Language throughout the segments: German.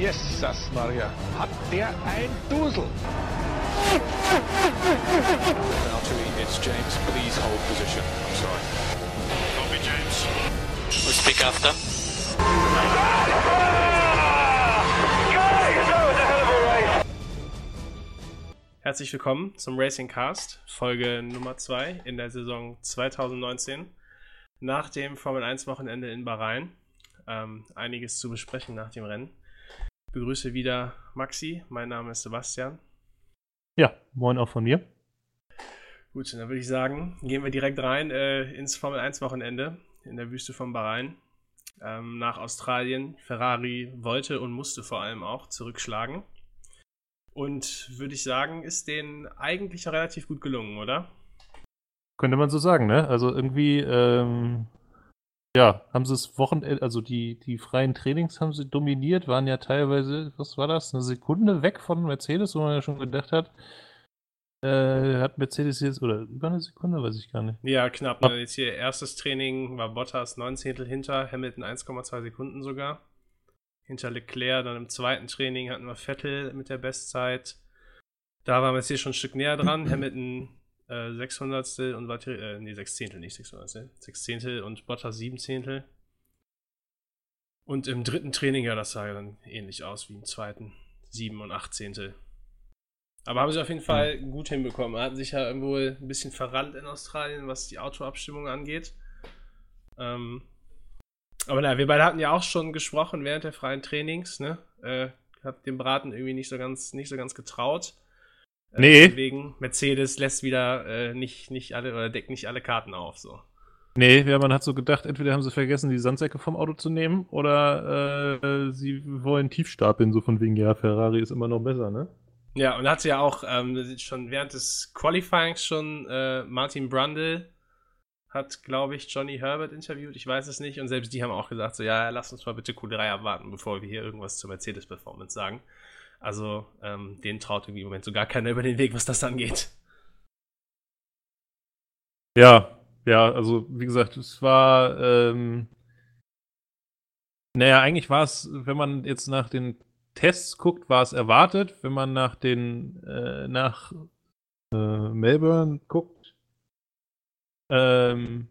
Jesus Maria, hat der ein Dusel! Valtteri, it's James. Please hold position. I'm sorry. Copy, James. We'll speak after. Herzlich willkommen zum Racing Cast, Folge Nummer 2 in der Saison 2019. Nach dem Formel 1 Wochenende in Bahrain. Ähm, einiges zu besprechen nach dem Rennen. Begrüße wieder Maxi, mein Name ist Sebastian. Ja, moin auch von mir. Gut, dann würde ich sagen, gehen wir direkt rein äh, ins Formel 1 Wochenende in der Wüste von Bahrain. Ähm, nach Australien. Ferrari wollte und musste vor allem auch zurückschlagen. Und würde ich sagen, ist denen eigentlich relativ gut gelungen, oder? Könnte man so sagen, ne? Also irgendwie, ähm, ja, haben sie das Wochenende, also die, die freien Trainings haben sie dominiert, waren ja teilweise, was war das, eine Sekunde weg von Mercedes, wo man ja schon gedacht hat, äh, hat Mercedes jetzt, oder über eine Sekunde, weiß ich gar nicht. Ja, knapp. Ne? Jetzt hier erstes Training war Bottas 19 hinter, Hamilton 1,2 Sekunden sogar. Hinter Leclerc, dann im zweiten Training hatten wir Vettel mit der Bestzeit. Da waren wir jetzt hier schon ein Stück näher dran. Hamilton äh, 600 und Valtteri, äh, nee, 6 Zehntel, nicht 600 6 Zehntel und Bottas 7 Zehntel. Und im dritten Training, ja, das sah ja dann ähnlich aus wie im zweiten. 7 und 8 Zehntel. Aber haben sie auf jeden Fall gut hinbekommen. Hatten sich ja irgendwo ein bisschen verrannt in Australien, was die Autoabstimmung angeht. Ähm, aber naja, wir beide hatten ja auch schon gesprochen während der freien Trainings, ne? Äh, hab dem Braten irgendwie nicht so ganz, nicht so ganz getraut. Äh, Nee. Deswegen, Mercedes lässt wieder äh, nicht, nicht alle oder deckt nicht alle Karten auf, so. Nee, ja, man hat so gedacht, entweder haben sie vergessen, die Sandsäcke vom Auto zu nehmen, oder äh, sie wollen tief stapeln, so von wegen, ja, Ferrari ist immer noch besser, ne? Ja, und hatte ja auch ähm, schon während des Qualifyings schon äh, Martin Brundle hat, glaube ich, Johnny Herbert interviewt, ich weiß es nicht, und selbst die haben auch gesagt, so, ja, lass uns mal bitte Q3 abwarten, bevor wir hier irgendwas zur Mercedes-Performance sagen. Also, ähm, denen traut irgendwie im Moment so gar keiner über den Weg, was das angeht. Ja, ja, also wie gesagt, es war, ähm, naja, eigentlich war es, wenn man jetzt nach den Tests guckt, war es erwartet. Wenn man nach den, äh, nach äh, Melbourne guckt, ähm,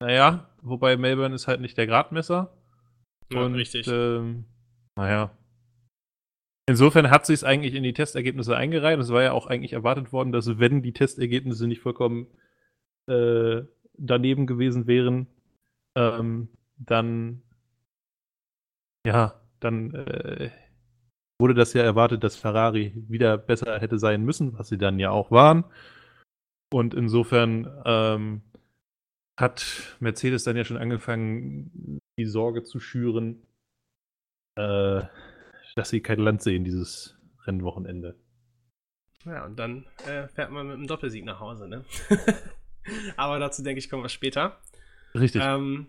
naja, wobei Melbourne ist halt nicht der Gradmesser. Ja, Und, richtig. Ähm, naja. Insofern hat sich es eigentlich in die Testergebnisse eingereiht. Es war ja auch eigentlich erwartet worden, dass wenn die Testergebnisse nicht vollkommen äh, daneben gewesen wären, ähm, dann ja, dann äh, wurde das ja erwartet, dass Ferrari wieder besser hätte sein müssen, was sie dann ja auch waren. Und insofern ähm, hat Mercedes dann ja schon angefangen, die Sorge zu schüren, äh, dass sie kein Land sehen dieses Rennwochenende. Ja, und dann äh, fährt man mit einem Doppelsieg nach Hause, ne? Aber dazu denke ich, kommen wir später. Richtig. Ähm,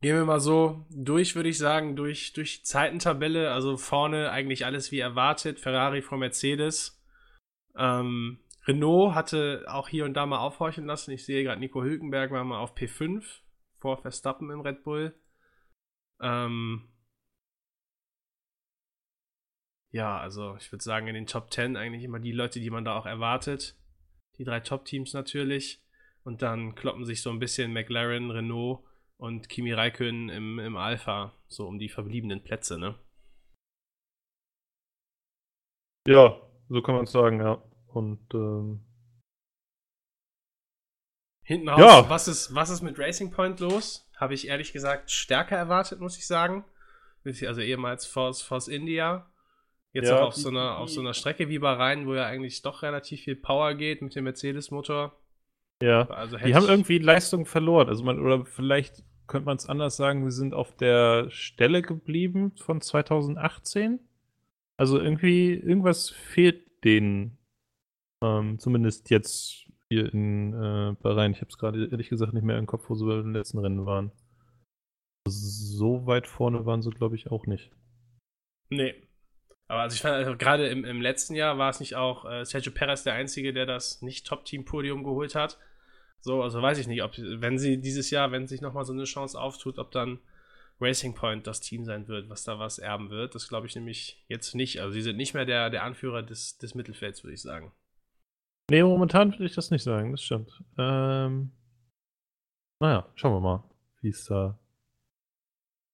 gehen wir mal so durch, würde ich sagen, durch, durch Zeitentabelle. Also vorne eigentlich alles wie erwartet. Ferrari vor Mercedes. Ähm, Renault hatte auch hier und da mal aufhorchen lassen. Ich sehe gerade, Nico Hülkenberg war mal auf P5 vor Verstappen im Red Bull. Ähm, ja, also ich würde sagen, in den Top 10 eigentlich immer die Leute, die man da auch erwartet. Die drei Top-Teams natürlich. Und dann kloppen sich so ein bisschen McLaren, Renault und Kimi Räikkönen im, im Alpha so um die verbliebenen Plätze, ne? ja, so kann man es sagen, ja. Und ähm, Hinten raus, Ja. was, ist, was ist mit Racing Point los? Habe ich ehrlich gesagt stärker erwartet, muss ich sagen. Also ehemals Force, Force India. Jetzt Ja, auch auf so, einer, auf so einer Strecke wie Bahrain, wo ja eigentlich doch relativ viel Power geht mit dem Mercedes-Motor. ja. Also Die haben irgendwie Leistung verloren. Also man, oder vielleicht könnte man es anders sagen, wir sind auf der Stelle geblieben von 2018. Also irgendwie, irgendwas fehlt denen. Ähm, zumindest jetzt hier in äh, Bahrain. Ich habe es gerade ehrlich gesagt nicht mehr im Kopf, wo sie beim letzten Rennen waren. So weit vorne waren sie, glaube ich, auch nicht. Nee. Aber also ich fand, also gerade im, im letzten Jahr war es nicht auch äh, Sergio Perez der Einzige, der das Nicht-Top-Team-Podium geholt hat. So, also weiß ich nicht, ob, wenn sie dieses Jahr, wenn sich nochmal so eine Chance auftut, ob dann, Racing Point das Team sein wird, was da was erben wird. Das glaube ich nämlich jetzt nicht. Also sie sind nicht mehr der, der Anführer des, des Mittelfelds, würde ich sagen. Nee, momentan würde ich das nicht sagen, das stimmt. Ähm, naja, schauen wir mal, wie es da.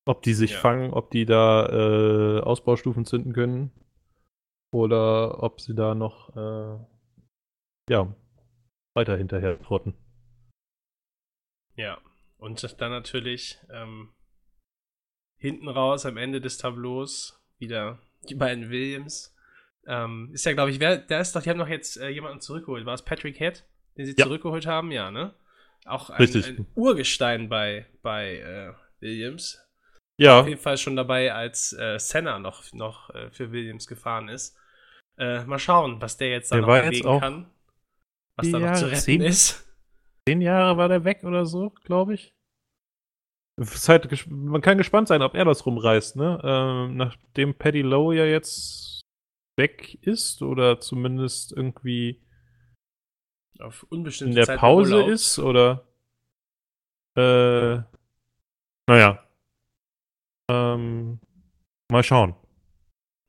Ob die sich Ja. fangen, ob die da äh, Ausbaustufen zünden können. Oder ob sie da noch äh, ja, weiter hinterher trotten. Ja. Und dann natürlich ähm, hinten raus am Ende des Tableaus wieder die beiden Williams. Ähm, ist ja, glaube ich, wer, der ist doch, die haben doch jetzt äh, jemanden zurückgeholt. War es Patrick Head, den sie Ja. zurückgeholt haben? Ja, ne? Auch ein, ein Urgestein bei, bei äh, Williams. Ja, Auf jeden Fall schon dabei, als äh, Senna noch, noch äh, für Williams gefahren ist. Äh, mal schauen, was der jetzt da Der noch bewegen kann. Was da noch zu Jahre retten zehn- ist. zehn Jahre war der weg oder so, glaube ich. Halt, man kann gespannt sein, ob er das rumreißt, ne? Ähm, nachdem Paddy Lowe ja jetzt weg ist oder zumindest irgendwie Auf unbestimmte in der Zeit Pause Urlaub. ist oder äh, naja. Ähm, mal schauen.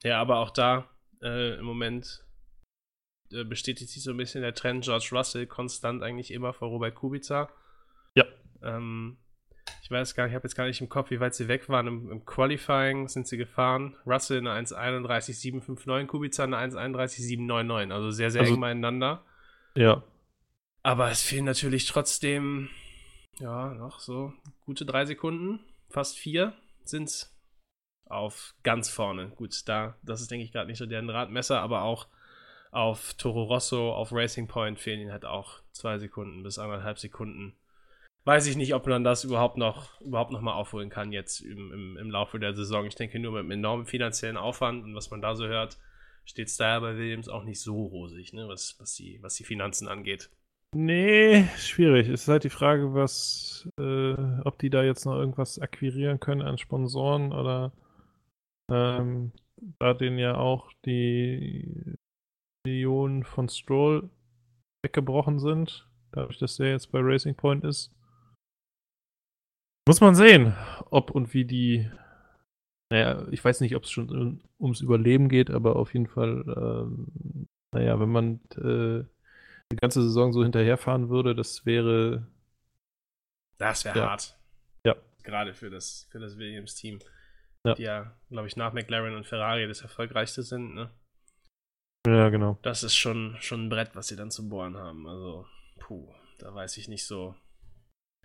Ja, aber auch da äh, im Moment äh, bestätigt sich so ein bisschen der Trend George Russell konstant eigentlich immer vor Robert Kubica. Ja. Ähm, ich weiß gar nicht, ich habe jetzt gar nicht im Kopf, wie weit sie weg waren. Im, Im Qualifying sind sie gefahren. Russell eine 1,31,759, Kubica eine 1,31,799. Also sehr, sehr Also- eng beieinander. Ja. Aber es fehlen natürlich trotzdem, ja, noch so gute drei Sekunden, fast vier sind auf ganz vorne. Gut, da, das ist, denke ich, gerade nicht so deren Radmesser, aber auch auf Toro Rosso, auf Racing Point fehlen ihnen halt auch zwei Sekunden bis anderthalb Sekunden. Weiß ich nicht, ob man das überhaupt noch, überhaupt noch mal aufholen kann jetzt im, im, im Laufe der Saison. Ich denke, nur mit einem enormen finanziellen Aufwand und was man da so hört, steht es daher bei Williams auch nicht so rosig, ne, was, was, die, was die Finanzen angeht. Nee, schwierig. Es ist halt die Frage, was, äh, ob die da jetzt noch irgendwas akquirieren können an Sponsoren oder ähm, da denen ja auch die Millionen von Stroll weggebrochen sind, dadurch, dass der jetzt bei Racing Point ist. Muss man sehen, ob und wie die. Naja, ich weiß nicht, ob es schon um- ums Überleben geht, aber auf jeden Fall, ähm, naja, wenn man äh, die ganze Saison so hinterherfahren würde, das wäre. Das wäre Ja. hart. Ja. Gerade für das, für das Williams-Team. Ja. Die ja, glaube ich, nach McLaren und Ferrari das erfolgreichste sind. Ne? Ja, genau. Das ist schon, schon ein Brett, was sie dann zu bohren haben. Also, puh, da weiß ich nicht so.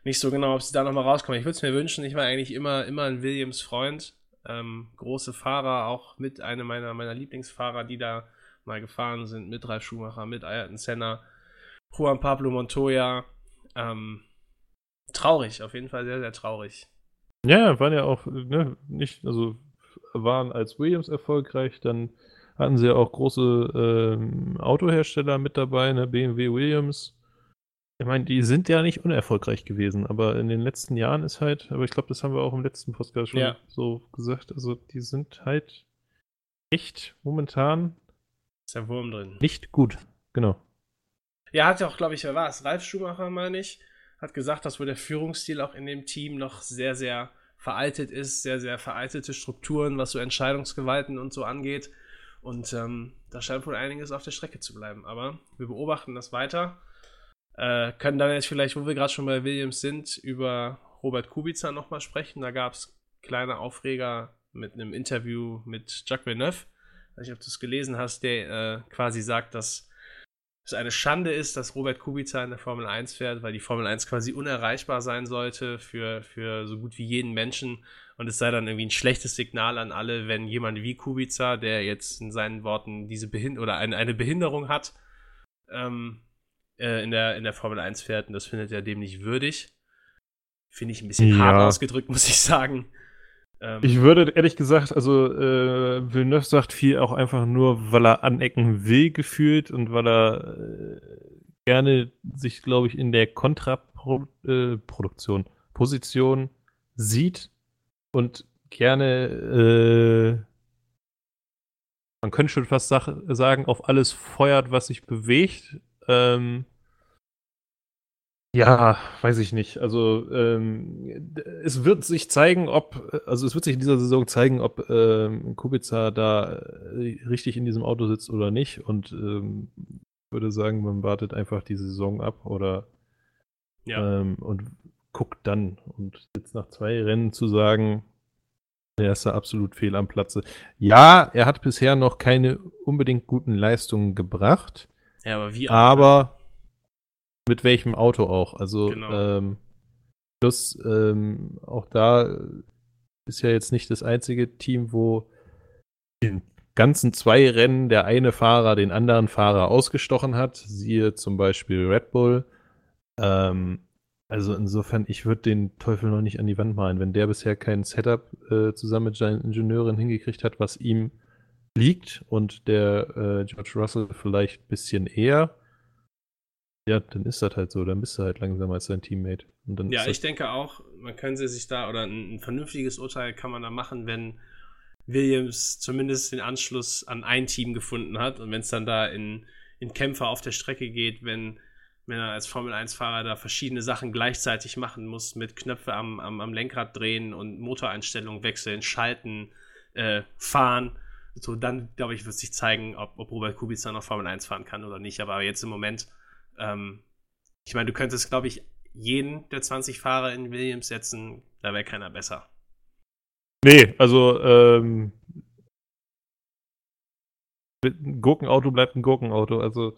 Nicht so genau, ob sie da nochmal rauskommen. Ich würde es mir wünschen, ich war eigentlich immer, immer ein Williams-Freund. Ähm, große Fahrer, auch mit einem meiner, meiner Lieblingsfahrer, die da mal gefahren sind, mit Ralf Schumacher, mit Ayrton Senna, Juan Pablo Montoya. Ähm, traurig, auf jeden Fall sehr, sehr traurig. Ja, waren ja auch, ne, nicht, also waren als Williams erfolgreich, dann hatten sie ja auch große ähm, Autohersteller mit dabei, ne, BMW Williams. Ich meine, die sind ja nicht unerfolgreich gewesen, aber in den letzten Jahren ist halt, aber ich glaube, das haben wir auch im letzten Podcast schon Ja. so gesagt, also die sind halt echt momentan Ist der Wurm drin. nicht gut. Genau. Ja, hat ja auch, glaube ich, wer war es? Ralf Schumacher, meine ich, hat gesagt, dass wohl der Führungsstil auch in dem Team noch sehr, sehr veraltet ist, sehr, sehr veraltete Strukturen, was so Entscheidungsgewalten und so angeht. Und ähm, da scheint wohl einiges auf der Strecke zu bleiben. Aber wir beobachten das weiter. Äh, können dann jetzt vielleicht, wo wir gerade schon bei Williams sind, über Robert Kubica nochmal sprechen. Da gab es kleine Aufreger mit einem Interview mit Jacques Villeneuve. Ich weiß nicht, ob du es gelesen hast, der äh, quasi sagt, dass es eine Schande ist, dass Robert Kubica in der Formel 1 fährt, weil die Formel 1 quasi unerreichbar sein sollte für, für so gut wie jeden Menschen. Und es sei dann irgendwie ein schlechtes Signal an alle, wenn jemand wie Kubica, der jetzt in seinen Worten diese Behind oder eine, eine Behinderung hat, ähm, äh, in, der, in der Formel 1 fährt. Und das findet er dem nicht würdig. Finde ich ein bisschen hart Ja. ausgedrückt, muss ich sagen. Ähm, Ich würde ehrlich gesagt, also äh, Villeneuve sagt viel auch einfach nur, weil er anecken will gefühlt und weil er äh, gerne sich, glaube ich, in der Kontraproduktion, äh, Position sieht und gerne, äh, man könnte schon fast sagen, auf alles feuert, was sich bewegt. Ähm, Ja, weiß ich nicht. Also ähm, es wird sich zeigen, ob, also es wird sich in dieser Saison zeigen, ob ähm, Kubica da äh, richtig in diesem Auto sitzt oder nicht. Und ähm, würde sagen, man wartet einfach die Saison ab oder Ja. ähm, und guckt dann. Und jetzt nach zwei Rennen zu sagen, der ist da absolut fehl am Platze. Ja, er hat bisher noch keine unbedingt guten Leistungen gebracht. ja, aber wie auch, Aber mit welchem Auto auch? Also Genau. ähm, plus ähm, auch da ist ja jetzt nicht das einzige Team, wo in ganzen zwei Rennen der eine Fahrer den anderen Fahrer ausgestochen hat. Siehe zum Beispiel Red Bull. Ähm, also insofern, ich würde den Teufel noch nicht an die Wand malen. Wenn der bisher kein Setup äh, zusammen mit seinen Ingenieuren hingekriegt hat, was ihm liegt und der äh, George Russell vielleicht ein bisschen eher, ja, dann ist das halt so. Dann bist du halt langsamer als dein Teammate. Ja, ich denke auch, man könnte sich da, oder ein, ein vernünftiges Urteil kann man da machen, wenn Williams zumindest den Anschluss an ein Team gefunden hat und wenn es dann da in, in Kämpfe auf der Strecke geht, wenn, wenn er als Formel-1-Fahrer da verschiedene Sachen gleichzeitig machen muss, mit Knöpfe am, am, am Lenkrad drehen und Motoreinstellungen wechseln, schalten, äh, fahren, so dann, glaube ich, wird sich zeigen, ob, ob Robert Kubica noch Formel 1 fahren kann oder nicht. Aber jetzt im Moment, ähm, ich meine, du könntest, glaube ich, jeden der 20 Fahrer in Williams setzen, da wäre keiner besser. Nee, also ähm, ein Gurkenauto bleibt ein Gurkenauto. Also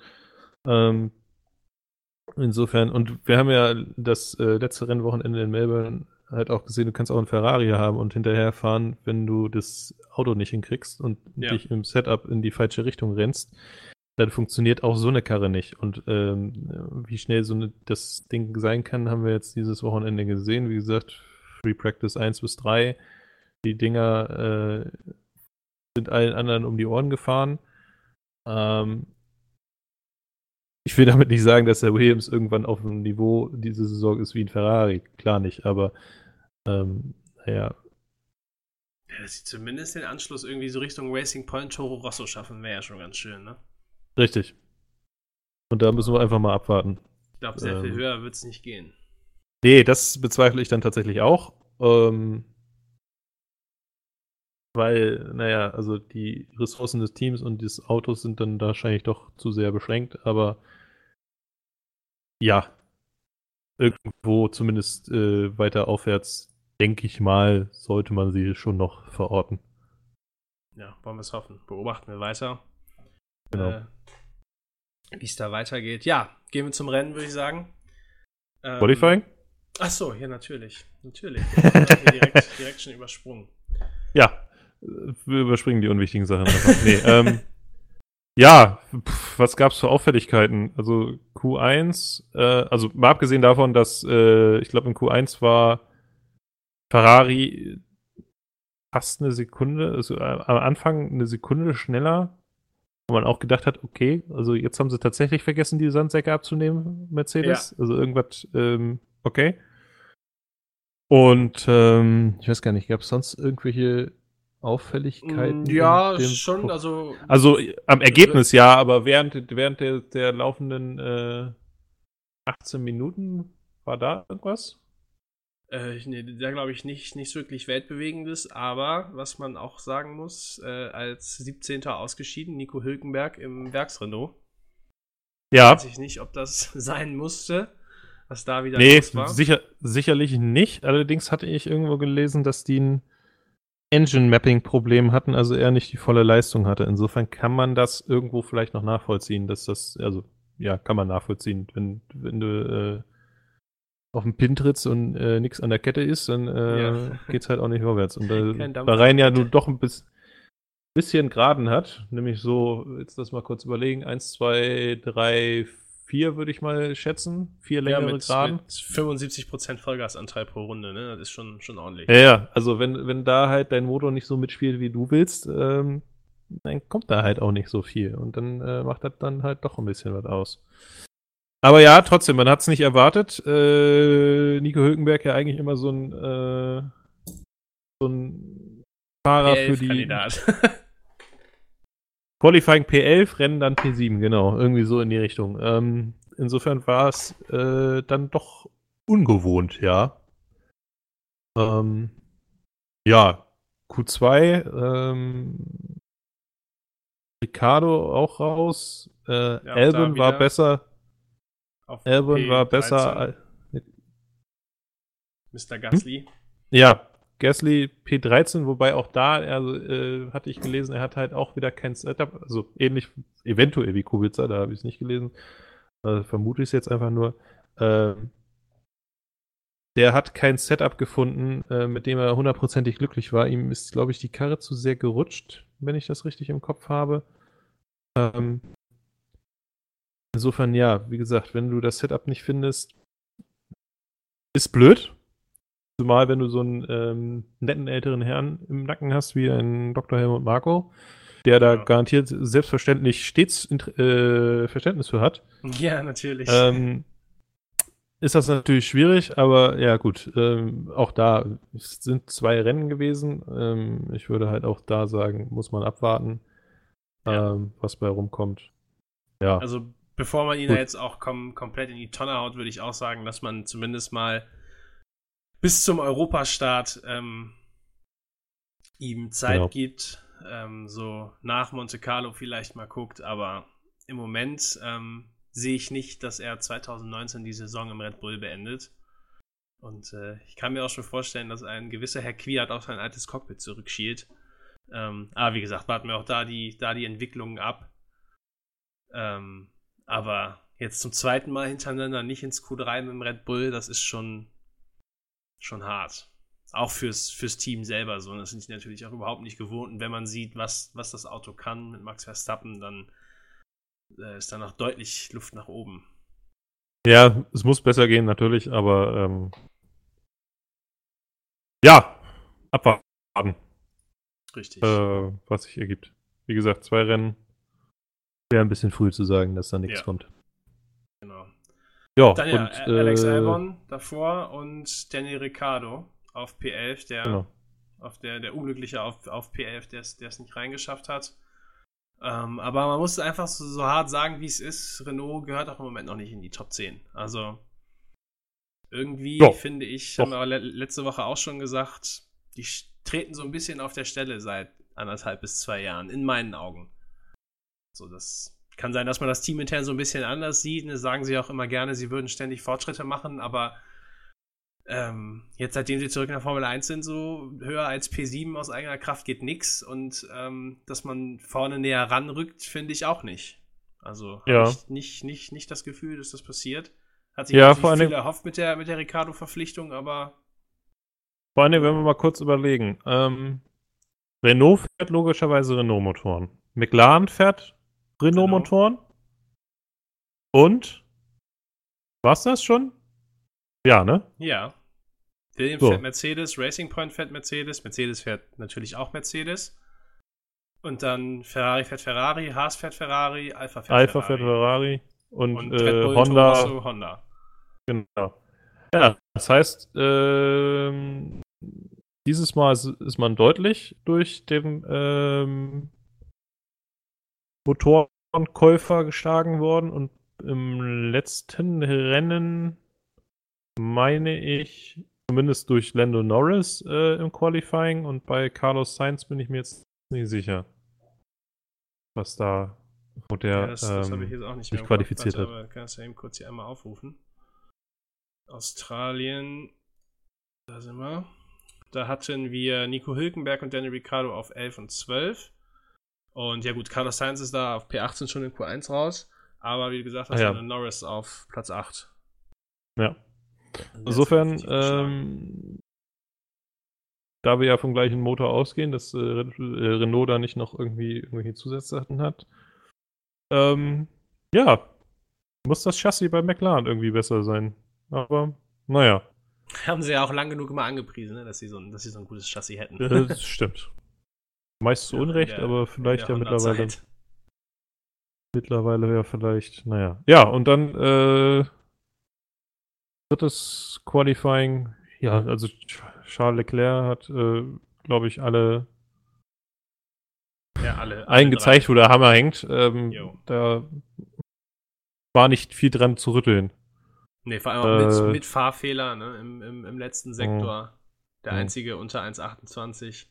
ähm, insofern, und wir haben ja das äh, letzte Rennwochenende in Melbourne halt auch gesehen, du kannst auch einen Ferrari haben und hinterher fahren, wenn du das Auto nicht hinkriegst und Ja. dich im Setup in die falsche Richtung rennst, dann funktioniert auch so eine Karre nicht. Und ähm, wie schnell so eine, das Ding sein kann, haben wir jetzt dieses Wochenende gesehen. Wie gesagt, Free Practice 1 bis 3. Die Dinger äh, sind allen anderen um die Ohren gefahren. Ähm, ich will damit nicht sagen, dass der Williams irgendwann auf dem Niveau diese Saison ist wie ein Ferrari. Klar nicht, aber ähm, naja, Ja, dass sie zumindest den Anschluss irgendwie so Richtung Racing Point Toro Rosso schaffen, wäre ja schon ganz schön, ne? Richtig. Und da müssen wir einfach mal abwarten. Ich glaube, sehr viel Ähm. höher wird es nicht gehen. Nee, das bezweifle ich dann tatsächlich auch. Ähm, weil, naja, also die Ressourcen des Teams und des Autos sind dann wahrscheinlich doch zu sehr beschränkt, aber ja, irgendwo zumindest äh, weiter aufwärts, denke ich mal, sollte man sie schon noch verorten. Ja, wollen wir es hoffen. Beobachten wir weiter. Genau. Äh, Wie es da weitergeht. Ja, gehen wir zum Rennen, würde ich sagen. Ähm, Qualifying? Ach so, ja, natürlich. Natürlich. Direkt, direkt schon übersprungen. Ja, wir überspringen die unwichtigen Sachen. nee, ähm, ja, pf, was gab's für Auffälligkeiten? Also Q1, äh, also mal abgesehen davon, dass äh, ich glaube in Q1 war Ferrari fast eine Sekunde, also äh, am Anfang eine Sekunde schneller, wo man auch gedacht hat, okay, also jetzt haben sie tatsächlich vergessen, die Sandsäcke abzunehmen, Mercedes. Also irgendwas, ähm, okay. Und ähm, ich weiß gar nicht, gab es sonst irgendwelche Auffälligkeiten? Mm, Ja, schon, Pro- also. Also äh, am Ergebnis ja, aber während, während der, der laufenden äh, 18 Minuten war da irgendwas? Äh, nee, da glaube ich nicht, nichts wirklich Weltbewegendes, aber was man auch sagen muss, äh, als 17. ausgeschieden, Nico Hülkenberg im Werksrenault. Ja, Weiß ich nicht, ob das sein musste, was da wieder nee, los war. sicher, sicherlich nicht. Allerdings hatte ich irgendwo gelesen, dass die ein Engine-Mapping-Problem hatten, also er nicht die volle Leistung hatte. Insofern kann man das irgendwo vielleicht noch nachvollziehen, dass das, also ja, kann man nachvollziehen. Wenn, wenn du äh, auf den Pin trittst und äh, nichts an der Kette ist, dann äh, Ja. geht's halt auch nicht vorwärts. Und da Bahrain ja nun doch ein bis, bisschen Geraden hat, nämlich so, jetzt das mal kurz überlegen, eins, zwei, drei, vier würde ich mal schätzen, vier ja, längere mit, Geraden. mit 75% Vollgasanteil pro Runde, ne? Das ist schon, schon ordentlich. Ja, ja, also wenn, wenn da halt dein Motor nicht so mitspielt, wie du willst, ähm, dann kommt da halt auch nicht so viel. Und dann äh, macht das dann halt doch ein bisschen was aus. Aber ja, trotzdem, man hat es nicht erwartet. Äh, Nico Hülkenberg ja eigentlich immer so ein, äh, so ein Fahrer für die Kandidat. Qualifying P11, Rennen dann P7, genau. Irgendwie so in die Richtung. Ähm, insofern war es äh, dann doch ungewohnt, ja. Ähm, ja, Q2, ähm, Ricardo auch raus. Äh, da Albon war besser. Auf Albon war P13, besser. al- Mr. Gasly. Ja, Gasly P13, wobei auch da, also, äh, hatte ich gelesen, er hat halt auch wieder kein Setup, also ähnlich, eventuell wie Kubica, da habe ich es nicht gelesen. Äh, vermute ich es jetzt einfach nur. Ähm, der hat kein Setup gefunden, äh, mit dem er hundertprozentig glücklich war. Ihm ist, glaube ich, die Karre zu sehr gerutscht, wenn ich das richtig im Kopf habe. Ähm, insofern, ja, wie gesagt, wenn du das Setup nicht findest, ist blöd. Zumal, wenn du so einen ähm, netten älteren Herrn im Nacken hast, wie ein Dr. Helmut Marko, der da Ja. garantiert selbstverständlich stets äh, Verständnis für hat, Ja, natürlich. ähm, ist das natürlich schwierig, aber ja gut, ähm, auch da sind zwei Rennen gewesen. Ähm, ich würde halt auch da sagen, muss man abwarten, Ja. ähm, was bei rumkommt. Ja, Also bevor man ihn Gut. da jetzt auch kom komplett in die Tonne haut, würde ich auch sagen, dass man zumindest mal bis zum Europastart ähm, ihm Zeit Genau. gibt, ähm, so nach Monte Carlo vielleicht mal guckt, aber im Moment ähm, sehe ich nicht, dass er 2019 die Saison im Red Bull beendet. Und äh, ich kann mir auch schon vorstellen, dass ein gewisser Herr Kwiat auf sein altes Cockpit zurückschielt. Ähm, aber wie gesagt, warten wir auch da die, da die Entwicklungen ab. Ähm, aber jetzt zum zweiten Mal hintereinander nicht ins Q3 mit dem Red Bull, das ist schon, schon hart. Auch fürs, fürs Team selber so. Und das sind die natürlich auch überhaupt nicht gewohnt. Und wenn man sieht, was, was das Auto kann mit Max Verstappen, dann äh, ist da noch deutlich Luft nach oben. ja, es muss besser gehen natürlich, aber ähm, ja, abwarten. Richtig. äh, was sich ergibt. Wie gesagt, zwei Rennen. Wäre ein bisschen früh zu sagen, dass da nichts Ja. kommt. genau. Ja, Dann ja, und Alex äh, Albon davor und Danny Ricciardo auf P11, der Genau. auf der, der Unglückliche auf, auf P11, der es es nicht reingeschafft hat. Ähm, aber man muss einfach so, so hart sagen, wie es ist. Renault gehört auch im Moment noch nicht in die Top 10. Also irgendwie Ja, finde ich, doch. haben wir le letzte Woche auch schon gesagt, die treten so ein bisschen auf der Stelle seit anderthalb bis zwei Jahren, in meinen Augen. So, das kann sein, dass man das Team intern so ein bisschen anders sieht. Das sagen sie auch immer gerne, sie würden ständig Fortschritte machen, aber ähm, jetzt, seitdem sie zurück in der Formel 1 sind, so höher als P7 aus eigener Kraft geht nix und ähm, dass man vorne näher ranrückt, finde ich auch nicht. Also Ja. ich nicht, nicht, nicht das Gefühl, dass das passiert. Hat sich Ja, vor viel erhofft mit der, mit der Ricardo-Verpflichtung, aber Vor allem, wenn wir mal kurz überlegen. Ähm, Renault fährt logischerweise Renault-Motoren. McLaren fährt Renault-Motoren. Und? War's das schon? Ja, ne? ja. Williams So. fährt Mercedes, Racing Point fährt Mercedes, Mercedes fährt natürlich auch Mercedes. Und dann Ferrari fährt Ferrari, Haas fährt Ferrari, Alpha fährt Alpha Ferrari. fährt Ferrari und, Und äh, Honda. Toro Rosso, Honda. Genau. Ja, das heißt, ähm, dieses Mal ist, ist man deutlich durch den ähm, Motorenkäufer geschlagen worden und im letzten Rennen meine ich, zumindest durch Lando Norris äh, im Qualifying und bei Carlos Sainz bin ich mir jetzt nicht sicher, was da wo der Ja, das, das ähm, jetzt auch nicht im qualifiziert hat. Aber kannst du eben kurz hier einmal aufrufen. Australien, da sind wir. Da hatten wir Nico Hülkenberg und Danny Ricciardo auf 11 und 12. Und ja gut, Carlos Sainz ist da auf P18 schon in Q1 raus. Aber wie gesagt, Ah, hast ja. du Norris auf Platz 8. Ja. Insofern, ähm, da wir ja vom gleichen Motor ausgehen, dass äh, äh, Renault da nicht noch irgendwie irgendwelche Zusatzsachen hat, ähm, ja, muss das Chassis bei McLaren irgendwie besser sein. Aber, naja. Haben sie ja auch lang genug immer angepriesen, ne, dass, sie so ein, dass sie so ein gutes Chassis hätten. äh, das stimmt. Meist zu Ja, Unrecht, der- aber vielleicht ja mittlerweile, Honda-Zeit. mittlerweile ja vielleicht, naja. Ja, und dann, äh, drittes Qualifying, ja, also Charles Leclerc hat, äh, glaube ich, alle Ja, alle. alle allen gezeigt, wo der Hammer hängt. Ähm, da war nicht viel dran zu rütteln. Nee, vor allem auch Äh. mit, mit Fahrfehler ne, im, im, im letzten Sektor. Der Mhm. einzige unter 1,28.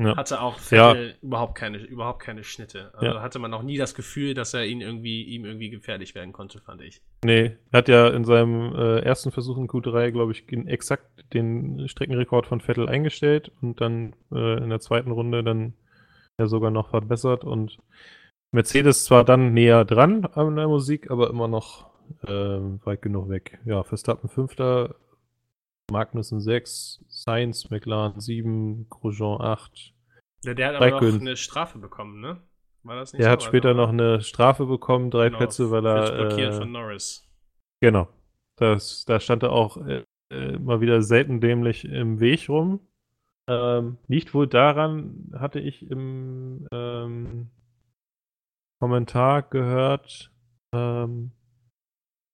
Ja. Hatte auch Vettel überhaupt, keine, überhaupt keine Schnitte. Also Ja. hatte man noch nie das Gefühl, dass er ihn irgendwie, ihm irgendwie gefährlich werden konnte, fand ich. Nee, er hat ja in seinem äh, ersten Versuch in Q3, glaube ich, exakt den Streckenrekord von Vettel eingestellt und dann äh, in der zweiten Runde dann ja sogar noch verbessert und Mercedes zwar dann näher dran an der Musik, aber immer noch ähm, weit genug weg. Ja, Verstappen Fünfter, Magnussen 6, Sainz, McLaren 7, Grosjean 8. Der, der hat aber noch Raikkonen. eine Strafe bekommen, ne? War das nicht Er so? hat später Also, noch eine Strafe bekommen, drei genau, Plätze, weil er blockiert äh, von Norris. Genau. Das, da stand er auch äh, äh, mal wieder selten dämlich im Weg rum. Ähm, liegt wohl daran, hatte ich im ähm, Kommentar gehört, ähm,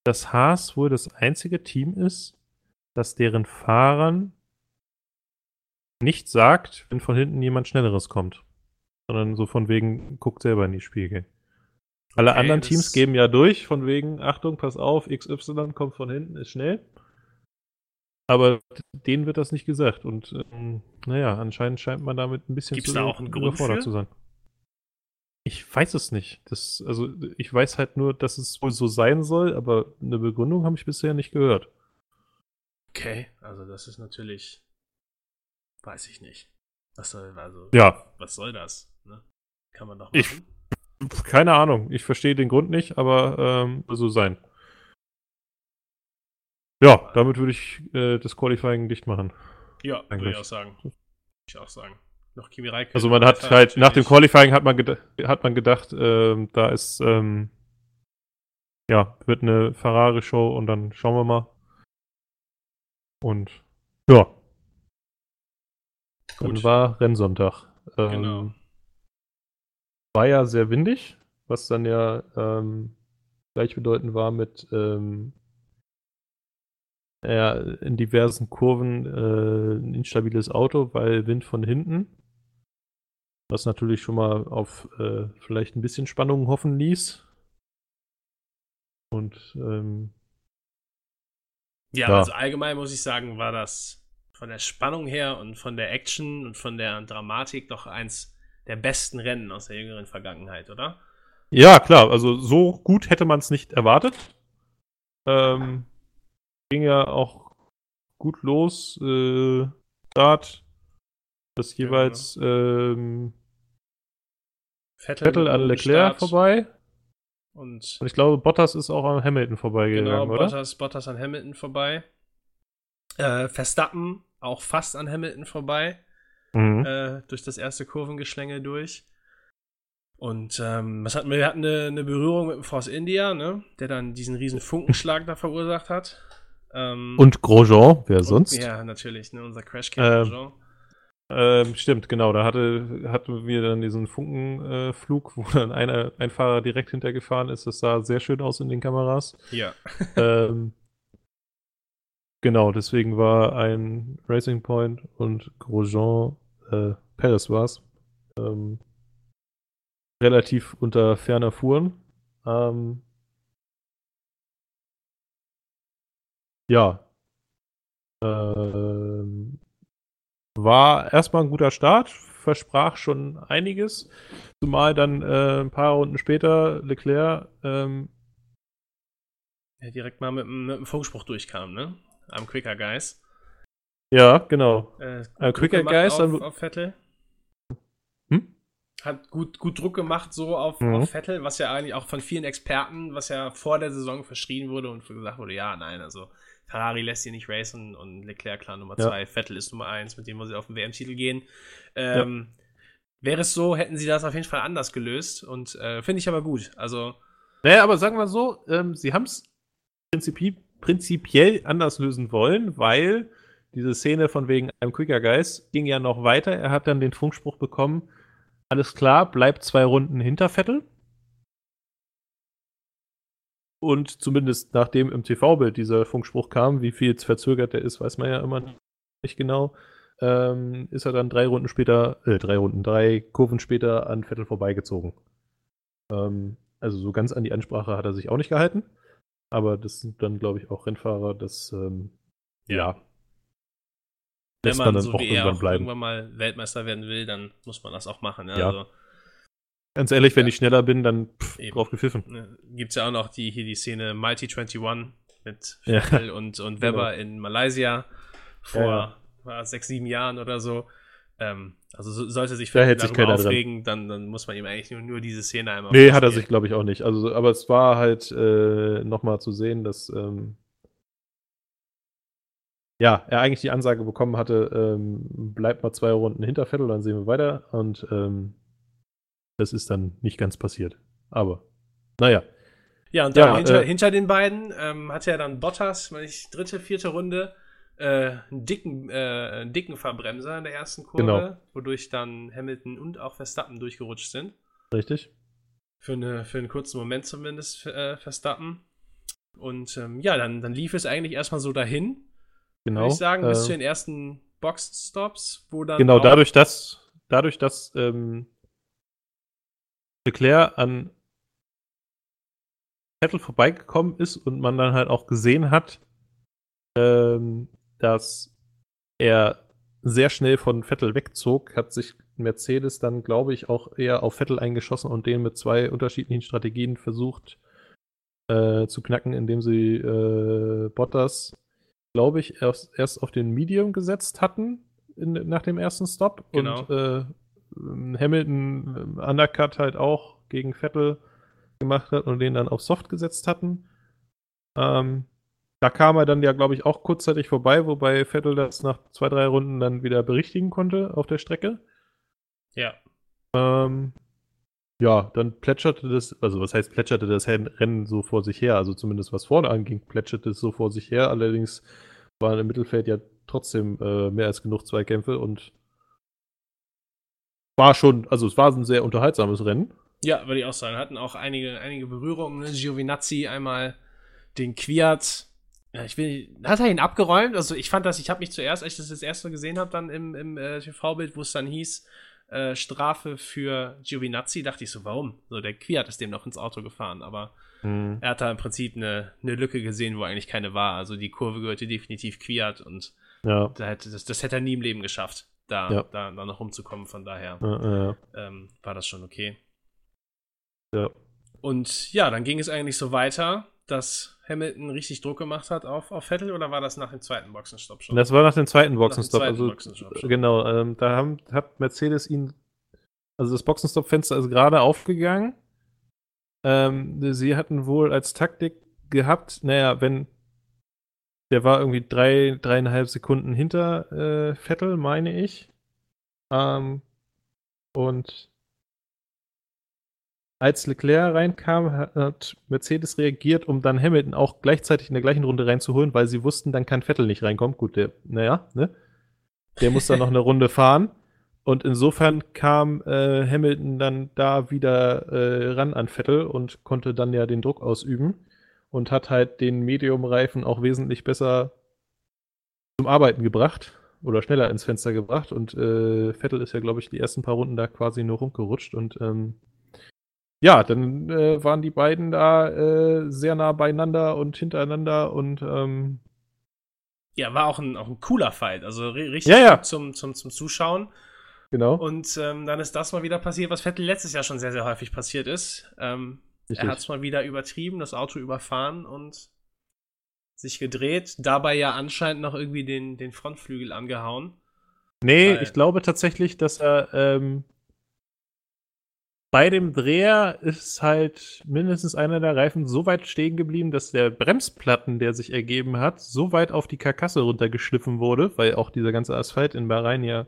dass Haas wohl das einzige Team ist, das deren Fahrern nicht sagt, wenn von hinten jemand Schnelleres kommt. Sondern so von wegen, guckt selber in die Spiegel. Alle Okay, anderen Teams geben ja durch, von wegen, Achtung, pass auf, XY kommt von hinten, ist schnell. Aber denen wird das nicht gesagt. Und ähm, naja, anscheinend scheint man damit ein bisschen Gibt's da auch einen überfordert für? zu sein. Ich weiß es nicht. Das, also ich weiß halt nur, dass es wohl so sein soll, aber eine Begründung habe ich bisher nicht gehört. Okay, also das ist natürlich. Weiß ich nicht. Was soll, also, Ja, was soll das? Ne? Kann man doch Ich- machen. keine Ahnung. Ich verstehe den Grund nicht, aber ähm, so sein. Ja, damit würde ich äh, das Qualifying dicht machen. Ja, würde ich auch sagen. Würde ich auch sagen. Noch Kimi Räikkönen. Also man hat halt nach dem natürlich. Qualifying hat man, hat man gedacht, ähm, da ist ähm, ja wird eine Ferrari-Show und dann schauen wir mal. Und ja, dann Gut. war Rennsonntag. Ähm, Genau. War ja sehr windig, was dann ja ähm, gleichbedeutend war mit ähm, ja, in diversen Kurven äh, ein instabiles Auto, weil Wind von hinten. Was natürlich schon mal auf äh, vielleicht ein bisschen Spannung hoffen ließ. Und ähm, Ja, Ja. also allgemein muss ich sagen, war das von der Spannung her und von der Action und von der Dramatik doch eins der besten Rennen aus der jüngeren Vergangenheit, oder? ja, klar, also so gut hätte man es nicht erwartet. Ähm, ging ja auch gut los. Äh, Start. Das jeweils ähm, Vettel mit an Leclerc Start vorbei. Und Und ich glaube, Bottas ist auch an Hamilton vorbeigegangen, genau, oder? Bottas, Bottas an Hamilton vorbei. Äh, Verstappen auch fast an Hamilton vorbei. Mhm. äh, durch das erste Kurvengeschlängel durch. Und ähm, was hatten wir? Wir hatten eine, eine Berührung mit dem Force India, ne? der dann diesen riesen Funkenschlag da verursacht hat. Ähm, Und Grosjean, wer und- sonst? Ja, natürlich, ne? unser crash Ähm, Jean. Ähm, stimmt, genau. Da hatte, hatten wir dann diesen Funkenflug, wo dann einer, ein Fahrer direkt hintergefahren ist. Das sah sehr schön aus in den Kameras. Ja. ähm, genau, deswegen war ein Racing Point und Grosjean, äh, Perez war's, ähm, relativ unter ferner Fuhren. Ähm, ja. Ähm, war erstmal ein guter Start, versprach schon einiges. Zumal dann äh, ein paar Runden später Leclerc ähm, Der direkt mal mit, mit dem Funkspruch durchkam, ne? Am Quicker Guys. ja, genau. Äh, Äh, Druck Quicker Guys, auf, dann- auf Vettel. Hm? Hat gut, gut Druck gemacht so auf, Mhm. auf Vettel, was ja eigentlich auch von vielen Experten, was ja vor der Saison verschrien wurde und gesagt wurde, ja, nein, also Ferrari lässt hier nicht racen und Leclerc klar Nummer Ja. zwei, Vettel ist Nummer eins, mit dem muss sie auf den WM-Titel gehen. Ähm, Wäre es so, hätten sie das auf jeden Fall anders gelöst und äh, finde ich aber gut. Also Naja, aber sagen wir so, ähm, sie haben es prinzipi prinzipiell anders lösen wollen, weil diese Szene von wegen einem Quicker Guys ging ja noch weiter. Er hat dann den Funkspruch bekommen, alles klar, bleibt zwei Runden hinter Vettel. Und zumindest nachdem im TV-Bild dieser Funkspruch kam, wie viel verzögert der ist, weiß man ja immer nicht genau, ähm, ist er dann drei Runden später, äh, drei Runden, drei Kurven später an Vettel vorbeigezogen. Ähm, also so ganz an die Ansprache hat er sich auch nicht gehalten. Aber das sind dann, glaube ich, auch Rennfahrer, das, ähm, ja. Wenn man, dann so auch wie irgendwann auch bleiben. irgendwann mal Weltmeister werden will, dann muss man das auch machen. Ja. Ja. Also, Ganz ehrlich, wenn Ja. ich schneller bin, dann pff, Eben. drauf gepfiffen. ne, gibt's ja auch noch die, hier die Szene Mighty 21 mit Ja. Vettel und, und Weber in Malaysia vor Ja, sechs, sieben Jahren oder so. Ähm, also so, sollte sich Da Vettel sich darüber dran. aufregen, dann, dann muss man ihm eigentlich nur, nur diese Szene einmal Nee, hat er sich, glaube ich, auch nicht. Also, aber es war halt äh, nochmal zu sehen, dass ähm, ja, er eigentlich die Ansage bekommen hatte, ähm, bleibt mal zwei Runden hinter Vettel, dann sehen wir weiter. Und ähm, das ist dann nicht ganz passiert. Aber, naja. Ja, und Ja, dann hinter, äh, hinter den beiden ähm, hatte er dann Bottas, meine ich, dritte, vierte Runde, äh, einen dicken, äh, einen dicken Verbremser in der ersten Kurve, Genau. wodurch dann Hamilton und auch Verstappen durchgerutscht sind. Richtig? Für, eine, für einen kurzen Moment zumindest äh, Verstappen. Und ähm, ja, dann, dann lief es eigentlich erstmal so dahin, Genau. würde ich sagen, bis äh, zu den ersten Boxstops, wo dann. Genau, dadurch, dass, dadurch, dass ähm, Leclerc an Vettel vorbeigekommen ist und man dann halt auch gesehen hat, ähm, dass er sehr schnell von Vettel wegzog, hat sich Mercedes dann, glaube ich, auch eher auf Vettel eingeschossen und den mit zwei unterschiedlichen Strategien versucht äh, zu knacken, indem sie äh, Bottas, glaube ich, erst, erst auf den Medium gesetzt hatten in, nach dem ersten Stop Genau. und äh, Hamilton ähm, Undercut halt auch gegen Vettel gemacht hat und den dann auf Soft gesetzt hatten. Ähm, da kam er dann ja, glaube ich, auch kurzzeitig vorbei, wobei Vettel das nach zwei, drei Runden dann wieder berichtigen konnte auf der Strecke. Ja. Ähm, ja, dann plätscherte das, also was heißt plätscherte das Rennen so vor sich her, also zumindest was vorne anging, plätscherte es so vor sich her. Allerdings waren im Mittelfeld ja trotzdem äh, mehr als genug Zweikämpfe und war schon, also es war ein sehr unterhaltsames Rennen. Ja, würde ich auch sagen. Hatten auch einige, einige Berührungen. Ne? Giovinazzi einmal den Quiert. Ja, ich will, hat er ihn abgeräumt? Also ich fand das, ich habe mich zuerst, als ich das das erste Mal gesehen habe, dann im, im äh, TV-Bild, wo es dann hieß, äh, Strafe für Giovinazzi, dachte ich so, warum? So, der Quiert ist dem noch ins Auto gefahren, aber er hat da im Prinzip eine, eine Lücke gesehen, wo eigentlich keine war. Also die Kurve gehörte definitiv Quiert und Ja. das, das hätte er nie im Leben geschafft, da, Ja. da, da noch rumzukommen. Von daher Äh, äh, ähm, war das schon okay. ja. Und ja, dann ging es eigentlich so weiter, dass Hamilton richtig Druck gemacht hat auf, auf Vettel oder war das nach dem zweiten Boxenstopp schon? Das war nach dem zweiten Boxenstopp. zweiten also, Boxenstopp schon. genau, ähm, da haben, hat Mercedes ihn, also das Boxenstopp-Fenster ist gerade aufgegangen. Ähm, sie hatten wohl als Taktik gehabt, naja, wenn der war irgendwie drei, dreieinhalb Sekunden hinter äh, Vettel, meine ich. Ähm, und als Leclerc reinkam, hat- Mercedes reagiert, um dann Hamilton auch gleichzeitig in der gleichen Runde reinzuholen, weil sie wussten, dann kann Vettel nicht reinkommen. Gut, der, naja, ne? Der muss dann noch eine Runde fahren. Und insofern kam äh, Hamilton dann da wieder äh, ran an Vettel und konnte dann ja den Druck ausüben und hat halt den Medium-Reifen auch wesentlich besser zum Arbeiten gebracht oder schneller ins Fenster gebracht. Und äh, Vettel ist ja, glaube ich, die ersten paar Runden da quasi nur rumgerutscht und ähm, ja, dann äh, waren die beiden da äh, sehr nah beieinander und hintereinander und ähm, Ja, war auch ein, auch ein cooler Fight. Also ri- richtig Ja, ja. gut zum, zum, zum Zuschauen. genau. Und ähm, dann ist das mal wieder passiert, was Vettel letztes Jahr schon sehr, sehr häufig passiert ist. Ähm, er Richtig. hat es mal wieder übertrieben, das Auto überfahren und sich gedreht. Dabei ja anscheinend noch irgendwie den, den Frontflügel angehauen. Nee, Weil- ich glaube tatsächlich, dass er ähm, bei dem Dreher ist halt mindestens einer der Reifen so weit stehen geblieben, dass der Bremsplatten, der sich ergeben hat, so weit auf die Karkasse runtergeschliffen wurde, weil auch dieser ganze Asphalt in Bahrain ja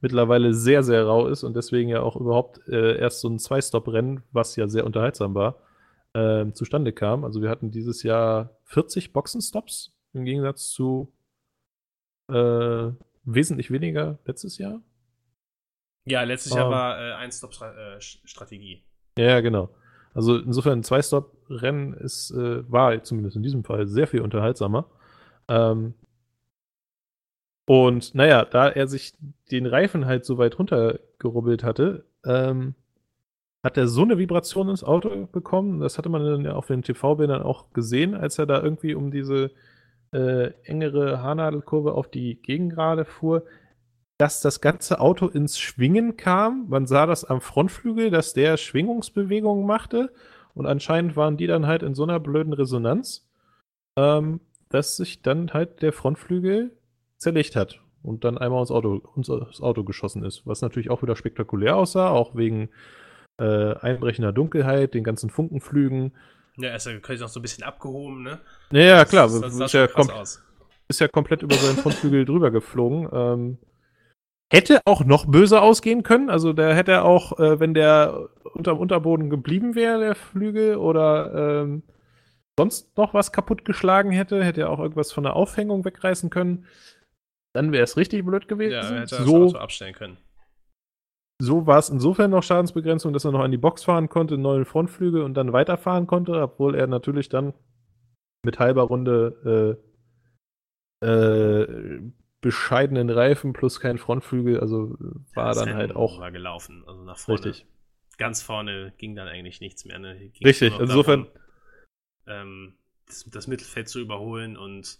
mittlerweile sehr, sehr rau ist und deswegen ja auch überhaupt äh, erst so ein Zwei-Stop-Rennen, was ja sehr unterhaltsam war, ähm, zustande kam. Also wir hatten dieses Jahr 40 Boxenstops im Gegensatz zu äh, wesentlich weniger letztes Jahr. Ja, letztes Jahr Ah. war äh, Ein-Stop-Strategie. Ja, genau. Also insofern ein Zwei-Stop-Rennen ist, äh, war zumindest in diesem Fall sehr viel unterhaltsamer. Ähm, und naja, da er sich den Reifen halt so weit runtergerubbelt hatte, ähm, hat er so eine Vibration ins Auto bekommen. Das hatte man dann ja auf den TV-Bildern auch gesehen, als er da irgendwie um diese äh, engere Haarnadelkurve auf die Gegengrade fuhr, dass das ganze Auto ins Schwingen kam. Man sah das am Frontflügel, dass der Schwingungsbewegungen machte. Und anscheinend waren die dann halt in so einer blöden Resonanz, ähm, dass sich dann halt der Frontflügel zerlegt hat und dann einmal ins Auto, ins Auto geschossen ist. Was natürlich auch wieder spektakulär aussah, auch wegen äh, einbrechender Dunkelheit, den ganzen Funkenflügen. Ja, er ist ja quasi noch so ein bisschen abgehoben, ne? Ja, ja klar. Das, das ist, ja ist ja komplett über seinen Frontflügel drüber geflogen. Ähm, hätte auch noch böse ausgehen können. Also der hätte auch, äh, wenn der unterm Unterboden geblieben wäre, der Flügel, oder ähm, sonst noch was kaputtgeschlagen hätte, hätte er auch irgendwas von der Aufhängung wegreißen können. Dann wäre es richtig blöd gewesen. Ja, er hätte das so Auto abstellen können. so war es insofern noch Schadensbegrenzung, dass er noch an die Box fahren konnte, neuen Frontflügel und dann weiterfahren konnte, obwohl er natürlich dann mit halber Runde äh, äh, bescheidenen Reifen plus kein Frontflügel, also war Das dann halt auch War gelaufen, also nach vorne. richtig. Ganz vorne ging dann eigentlich nichts mehr. Ne? Richtig, insofern- darum, ähm, das, das Mittelfeld zu überholen und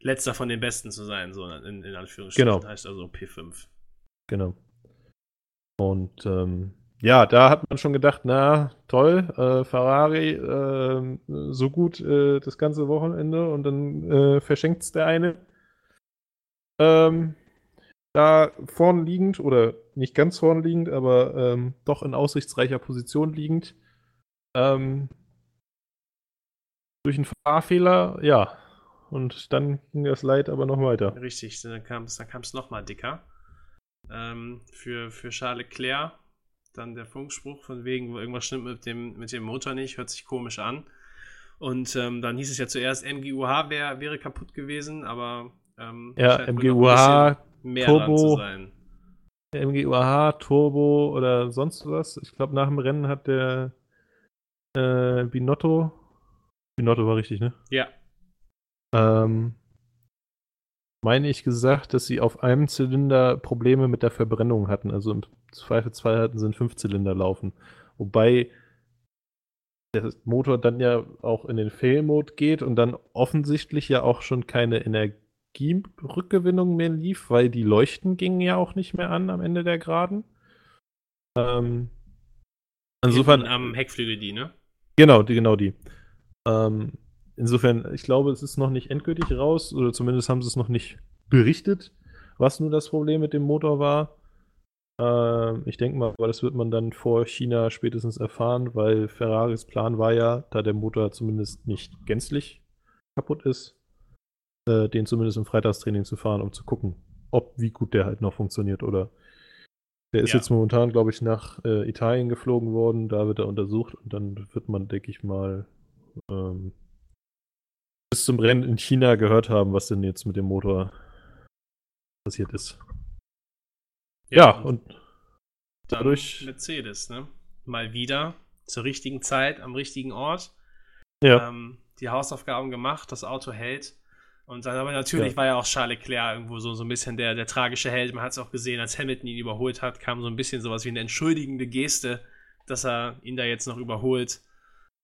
letzter von den Besten zu sein, so in, in Anführungsstrichen. Genau. Heißt also P5. Genau. Und ähm, ja, da hat man schon gedacht, na toll, äh, Ferrari äh, so gut äh, das ganze Wochenende und dann äh, verschenkt es der eine. Ähm, da vorn liegend oder nicht ganz vorn liegend, aber ähm, doch in aussichtsreicher Position liegend. Ähm, durch einen Fahrfehler, ja. Und dann ging das Leid aber noch weiter. Richtig, dann kam es dann kam's nochmal dicker. Ähm, für, für Charles Leclerc dann der Funkspruch von wegen, irgendwas stimmt mit dem, mit dem Motor nicht, hört sich komisch an. Und ähm, dann hieß es ja zuerst, MGUH wär, wäre kaputt gewesen, aber ähm, Ja, MGUH, Turbo. zu sein. MGUH, Turbo oder sonst was. Ich glaube, nach dem Rennen hat der äh, Binotto. Binotto war richtig, ne? Ja, Ähm, meine ich gesagt, dass sie auf einem Zylinder Probleme mit der Verbrennung hatten. Also im Zweifelsfall hatten sie einen Fünfzylinder laufen. Wobei der Motor dann ja auch in den Fail-Mode geht und dann offensichtlich ja auch schon keine Energierückgewinnung mehr lief, weil die Leuchten gingen ja auch nicht mehr an am Ende der Geraden. Ähm, insofern Hinten am Heckflügel die, ne? Genau, die, genau die. Ähm, insofern, ich glaube, es ist noch nicht endgültig raus, oder zumindest haben sie es noch nicht berichtet, was nun das Problem mit dem Motor war. Ähm, ich denke mal, aber das wird man dann vor China spätestens erfahren, weil Ferraris Plan war ja, da der Motor zumindest nicht gänzlich kaputt ist, äh, den zumindest im Freitagstraining zu fahren, um zu gucken, ob wie gut der halt noch funktioniert oder der ist Ja. jetzt momentan, glaube ich, nach äh, Italien geflogen worden. Da wird er untersucht und dann wird man, denke ich mal, ähm, bis zum Rennen in China gehört haben, was denn jetzt mit dem Motor passiert ist. Ja, und dann dadurch- Mercedes, ne? Mal wieder zur richtigen Zeit, am richtigen Ort. ja, ähm, die Hausaufgaben gemacht, das Auto hält. Und dann aber natürlich Ja. war ja auch Charles Leclerc irgendwo so, so ein bisschen der, der tragische Held. Man hat es auch gesehen, als Hamilton ihn überholt hat, kam so ein bisschen sowas wie eine entschuldigende Geste, dass er ihn da jetzt noch überholt.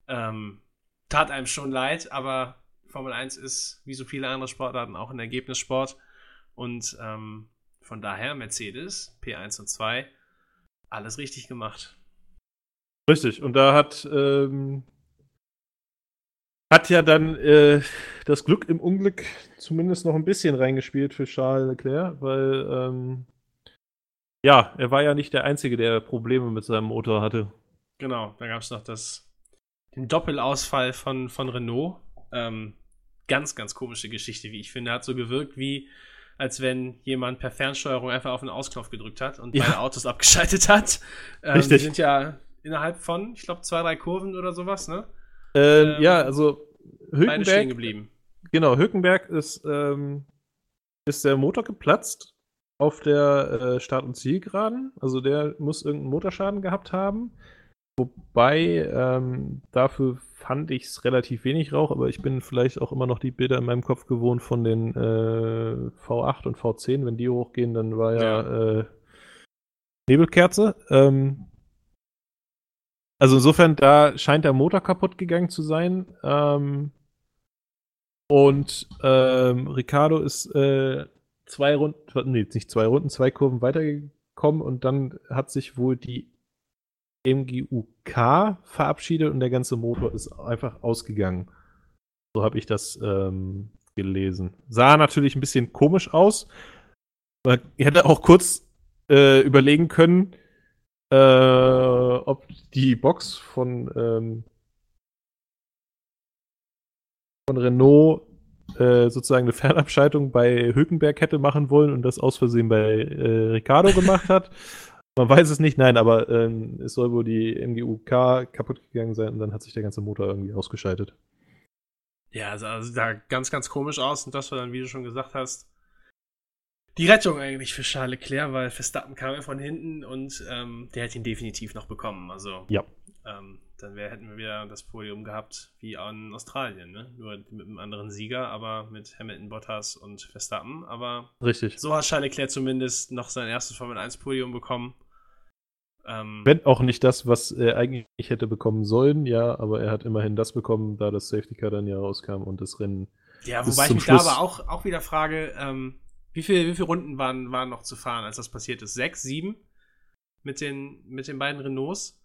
Ähm, tat einem schon leid, aber Formel 1 ist wie so viele andere Sportarten auch ein Ergebnissport. Und ähm, von daher Mercedes, P1 und 2, alles richtig gemacht. richtig. Und da hat, ähm, hat ja dann äh, das Glück im Unglück zumindest noch ein bisschen reingespielt für Charles Leclerc, weil ähm, ja, er war ja nicht der Einzige, der Probleme mit seinem Motor hatte. Genau, da gab es noch das, den Doppelausfall von, von Renault. Ähm, ganz, ganz komische Geschichte, wie ich finde. Hat so gewirkt, wie als wenn jemand per Fernsteuerung einfach auf den Ausknopf gedrückt hat und Ja. beide Autos abgeschaltet hat. Ähm, Richtig. Die sind ja innerhalb von, ich glaube, zwei, drei Kurven oder sowas, ne? Ähm, Ähm, ja, also Beide stehen Hülkenberg, geblieben. genau, Hülkenberg ist, ähm, ist der Motor geplatzt auf der äh, Start- und Zielgeraden. Also der muss irgendeinen Motorschaden gehabt haben. Wobei, ähm, dafür fand ich es relativ wenig Rauch, aber ich bin vielleicht auch immer noch die Bilder in meinem Kopf gewohnt von den äh, V8 und V10. Wenn die hochgehen, dann war ja, Äh, Nebelkerze. Ähm, Also insofern, da scheint der Motor kaputt gegangen zu sein. Ähm, und ähm, Ricardo ist äh, zwei Runden, nee, nicht zwei Runden, zwei Kurven weitergekommen und dann hat sich wohl die MGUK verabschiedet und der ganze Motor ist einfach ausgegangen. So habe ich das ähm, gelesen. Sah natürlich ein bisschen komisch aus. Man hätte auch kurz äh, überlegen können, äh, ob die Box von, ähm, von Renault äh, sozusagen eine Fernabschaltung bei Hülkenberg hätte machen wollen und das aus Versehen bei äh, Ricardo gemacht hat. Man weiß es nicht, nein, aber ähm, es soll wohl die MGUK kaputt gegangen sein und dann hat sich der ganze Motor irgendwie ausgeschaltet. Ja, also, also da ganz, ganz komisch aus und das war dann, wie du schon gesagt hast, die Rettung eigentlich für Charles Leclerc, weil Verstappen kam ja von hinten und ähm, der hätte ihn definitiv noch bekommen. Also Ja. ähm, dann wär, hätten wir wieder das Podium gehabt wie in Australien, ne? Nur mit einem anderen Sieger, aber mit Hamilton, Bottas und Verstappen. Aber Richtig. so hat Charles Leclerc zumindest noch sein erstes Formel 1 Podium bekommen. Ähm, Wenn auch nicht das, was er eigentlich hätte bekommen sollen, ja, aber er hat immerhin das bekommen, da das Safety Car dann ja rauskam und das Rennen. ja, bis wobei ich zum mich Schluss- da aber auch, auch wieder frage, ähm, wie, viel, wie viele Runden waren, waren noch zu fahren, als das passiert ist? Sechs, sieben? Mit den, mit den beiden Renaults?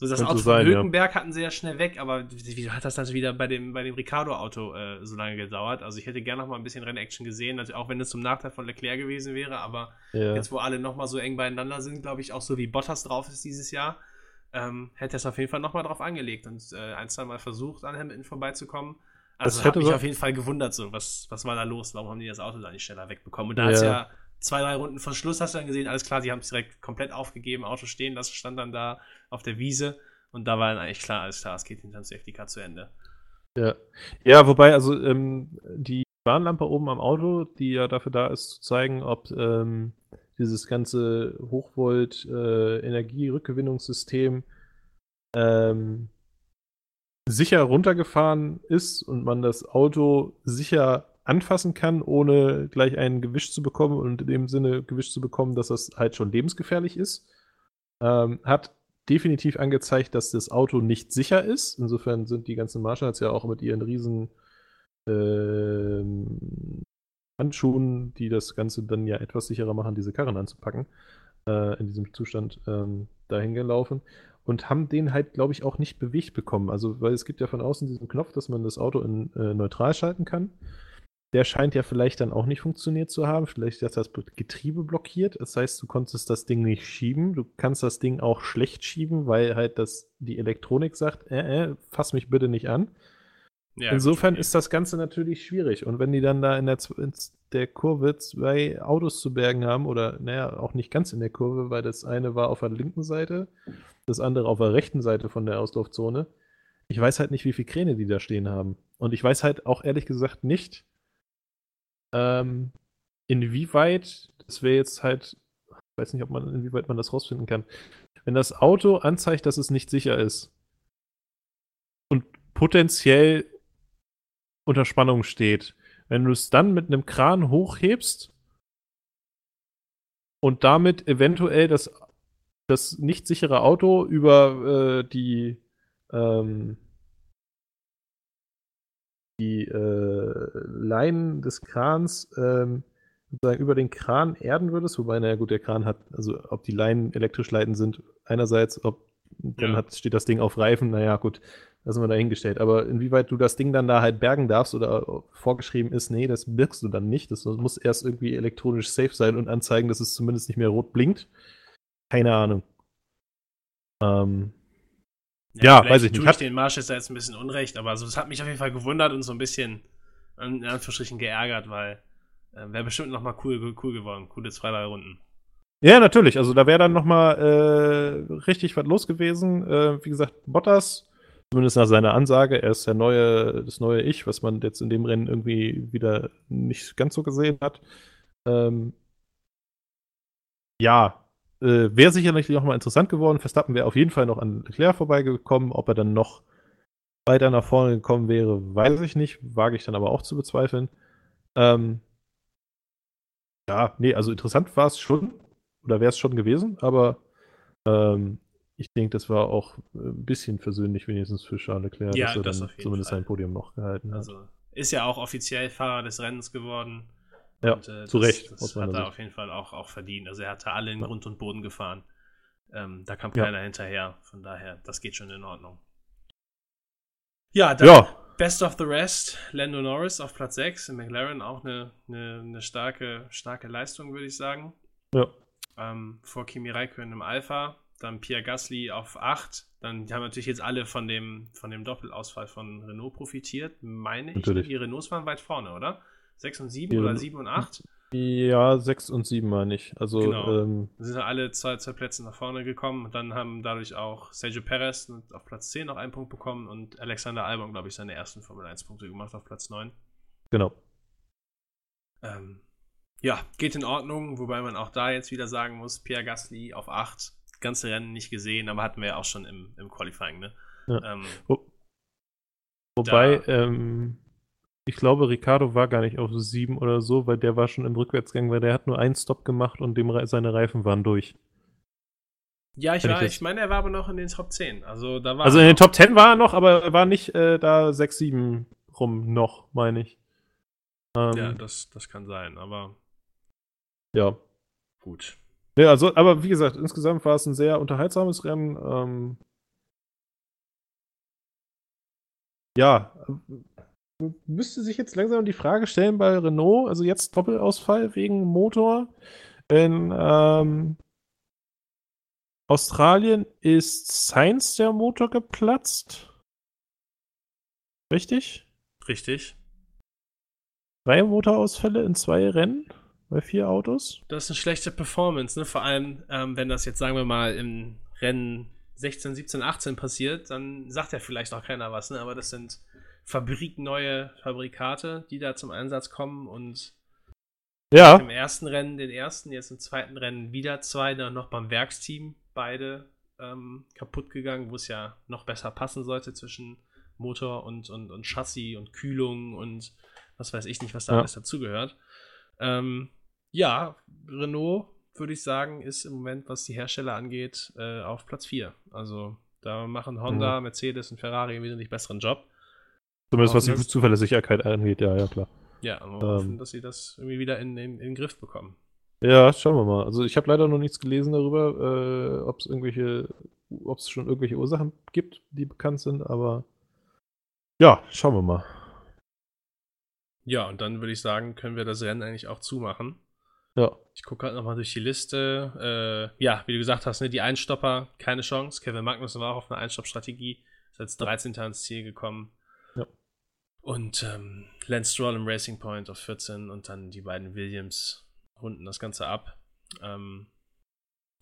So, das Könnte Auto sein, von ja. Hülkenberg hatten sie ja schnell weg, aber wie, hat das dann wieder bei dem, bei dem Ricardo-Auto äh, so lange gedauert? Also ich hätte gerne noch mal ein bisschen Rennaction gesehen, also auch wenn es zum Nachteil von Leclerc gewesen wäre, aber Ja. jetzt wo alle noch mal so eng beieinander sind, glaube ich, auch so wie Bottas drauf ist dieses Jahr, ähm, hätte es auf jeden Fall noch mal drauf angelegt und äh, ein, zwei Mal versucht, an Hamilton vorbeizukommen. Also Das hat hätte mich so- auf jeden Fall gewundert, so was, was war da los? Warum haben die das Auto da nicht schneller wegbekommen? Und da Ja. ja zwei, drei Runden vor Schluss hast du dann gesehen, alles klar, die haben es direkt komplett aufgegeben, Auto stehen lassen, stand dann da auf der Wiese und da war dann eigentlich klar, alles klar, es geht hinterm Safety Car zu Ende. Ja. ja, wobei, also ähm, die Warnlampe oben am Auto, die ja dafür da ist, zu zeigen, ob ähm, dieses ganze Hochvolt äh, ähm, sicher runtergefahren ist und man das Auto sicher anfassen kann, ohne gleich ein Gewicht zu bekommen und in dem Sinne Gewicht zu bekommen, dass das halt schon lebensgefährlich ist, ähm, hat definitiv angezeigt, dass das Auto nicht sicher ist. Insofern sind die ganzen Marshalls ja auch mit ihren riesen ähm, Handschuhen, die das Ganze dann ja etwas sicherer machen, diese Karren anzupacken, äh, in diesem Zustand ähm, dahin gelaufen und haben den halt, glaube ich, auch nicht bewegt bekommen. Also, weil es gibt ja von außen diesen Knopf, dass man das Auto in äh, neutral schalten kann. Der scheint ja vielleicht dann auch nicht funktioniert zu haben. Vielleicht ist das Getriebe blockiert. Das heißt, du konntest das Ding nicht schieben. Du kannst das Ding auch schlecht schieben, weil halt das, die Elektronik sagt, äh, äh, fass mich bitte nicht an. Ja, Insofern ist das Ganze natürlich schwierig. Und wenn die dann da in der, in der Kurve zwei Autos zu bergen haben, oder naja, auch nicht ganz in der Kurve, weil das eine war auf der linken Seite, das andere auf der rechten Seite von der Auslaufzone. Ich weiß halt nicht, wie viele Kräne die da stehen haben. Und ich weiß halt auch ehrlich gesagt nicht, ähm, inwieweit, das wäre jetzt halt, weiß nicht, ob man, inwieweit man das rausfinden kann. Wenn das Auto anzeigt, dass es nicht sicher ist und potenziell unter Spannung steht, wenn du es dann mit einem Kran hochhebst und damit eventuell das, das nicht sichere Auto über äh, die ähm, die äh, Leinen des Krans ähm, sozusagen über den Kran erden würdest, wobei, naja gut, der Kran hat, also ob die Leinen elektrisch leitend sind, einerseits, ob dann Ja. hat, steht das Ding auf Reifen, naja gut, das sind wir dahingestellt. Aber inwieweit du das Ding dann da halt bergen darfst oder vorgeschrieben ist, nee, das birgst du dann nicht. Das muss erst irgendwie elektronisch safe sein und anzeigen, dass es zumindest nicht mehr rot blinkt. Keine Ahnung. Ähm, Ja, vielleicht weiß ich nicht. Tue ich den Marsch jetzt da jetzt ein bisschen unrecht, aber also, das hat mich auf jeden Fall gewundert und so ein bisschen in Anführungsstrichen geärgert, weil äh, wäre bestimmt noch mal cool, cool geworden. Coole zwei, drei Runden. Ja, natürlich. Also da wäre dann noch mal äh, richtig was los gewesen. Äh, wie gesagt, Bottas, zumindest nach seiner Ansage, er ist der neue, das neue Ich, was man jetzt in dem Rennen irgendwie wieder nicht ganz so gesehen hat. Ähm, ja, äh, wäre sicherlich noch mal interessant geworden. Verstappen wäre auf jeden Fall noch an Leclerc vorbeigekommen. Ob er dann noch weiter nach vorne gekommen wäre, weiß ich nicht. Wage ich dann aber auch zu bezweifeln. Ähm, ja, nee, also interessant war es schon. Oder wäre es schon gewesen, aber ähm, ich denke, das war auch ein bisschen versöhnlich wenigstens für Charles Leclerc, Ja, dass er das dann zumindest Fall. sein Podium noch gehalten hat. Also ist ja auch offiziell Fahrer des Rennens geworden. Ja, Und, äh, zu das, Recht. Das hat er Sicht. auf jeden Fall auch, auch verdient. Also er hatte alle in Ja. Grund und Boden gefahren. Ähm, da kam Ja. keiner hinterher. Von daher, das geht schon in Ordnung. Ja, dann Ja, Best of the Rest, Lando Norris auf Platz 6, in McLaren auch eine, eine, eine starke, starke Leistung, würde ich sagen. ja. Ähm, vor Kimi Räikkönen im Alpha, dann Pierre Gasly auf 8. Dann haben natürlich jetzt alle von dem, von dem Doppelausfall von Renault profitiert, meine ich. Natürlich. Die Renaults waren weit vorne, oder? 6 und 7 Die oder Renault- 7 und 8. Ja, 6 und 7 meine ich. Also, Genau. ähm, sind ja alle zwei, zwei Plätze nach vorne gekommen und dann haben dadurch auch Sergio Perez auf Platz 10 noch einen Punkt bekommen und Alexander Albon, glaube ich, seine ersten Formel 1 Punkte gemacht auf Platz 9. genau. Ähm, ja, geht in Ordnung, wobei man auch da jetzt wieder sagen muss, Pierre Gasly auf 8, ganze Rennen nicht gesehen, aber hatten wir ja auch schon im, im Qualifying, ne? Ja. Ähm, Wo, wobei, Da- ähm, ich glaube, Ricardo war gar nicht auf 7 oder so, weil der war schon im Rückwärtsgang, weil der hat nur einen Stop gemacht und dem, seine Reifen waren durch. ja, ich, ich ich meine, er war aber noch in den Top 10. Also da war Also in den Top 10 war er noch, aber er war nicht äh, da 6, 7 rum noch, meine ich. Ähm, Ja, das, das kann sein, aber ja. gut. Ja, also, aber wie gesagt, insgesamt war es ein sehr unterhaltsames Rennen. Ähm, ja, müsste sich jetzt langsam die Frage stellen bei Renault, also jetzt Doppelausfall wegen Motor. In ähm, Australien ist Sainz der Motor geplatzt. Richtig? Richtig. Drei Motorausfälle in zwei Rennen bei vier Autos. Das ist eine schlechte Performance, ne? Vor allem, ähm, wenn das jetzt, sagen wir mal, im Rennen 16, 17, 18 passiert, dann sagt ja vielleicht auch keiner was, ne? Aber das sind fabrikneue Fabrikate, die da zum Einsatz kommen und Ja, im ersten Rennen den ersten, jetzt im zweiten Rennen wieder zwei, dann noch beim Werksteam beide ähm, kaputt gegangen, wo es ja noch besser passen sollte zwischen Motor und, und, und Chassis und Kühlung und was weiß ich nicht, was da Ja. alles dazugehört. Ähm, ja, Renault, würde ich sagen, ist im Moment, was die Hersteller angeht, äh, auf Platz 4. Also da machen Honda, Mercedes und Ferrari einen wesentlich besseren Job. Zumindest was die. Zuverlässigkeit angeht, ja, ja, klar. Ja, und wir Ähm. hoffen, dass sie das irgendwie wieder in, in, in den Griff bekommen. Ja, schauen wir mal. Also ich habe leider noch nichts gelesen darüber, äh, ob es irgendwelche, ob es schon irgendwelche Ursachen gibt, die bekannt sind, aber ja, schauen wir mal. Ja, und dann würde ich sagen, können wir das Rennen eigentlich auch zumachen. Ja, Ich gucke gerade nochmal durch die Liste. Äh, ja, wie du gesagt hast, ne, die Einstopper, keine Chance. Kevin Magnussen war auch auf einer Einstoppstrategie. Ist als 13. ans Ziel gekommen. Und ähm, Lance Stroll im Racing Point auf 14 und dann die beiden Williams runden das Ganze ab. Ähm,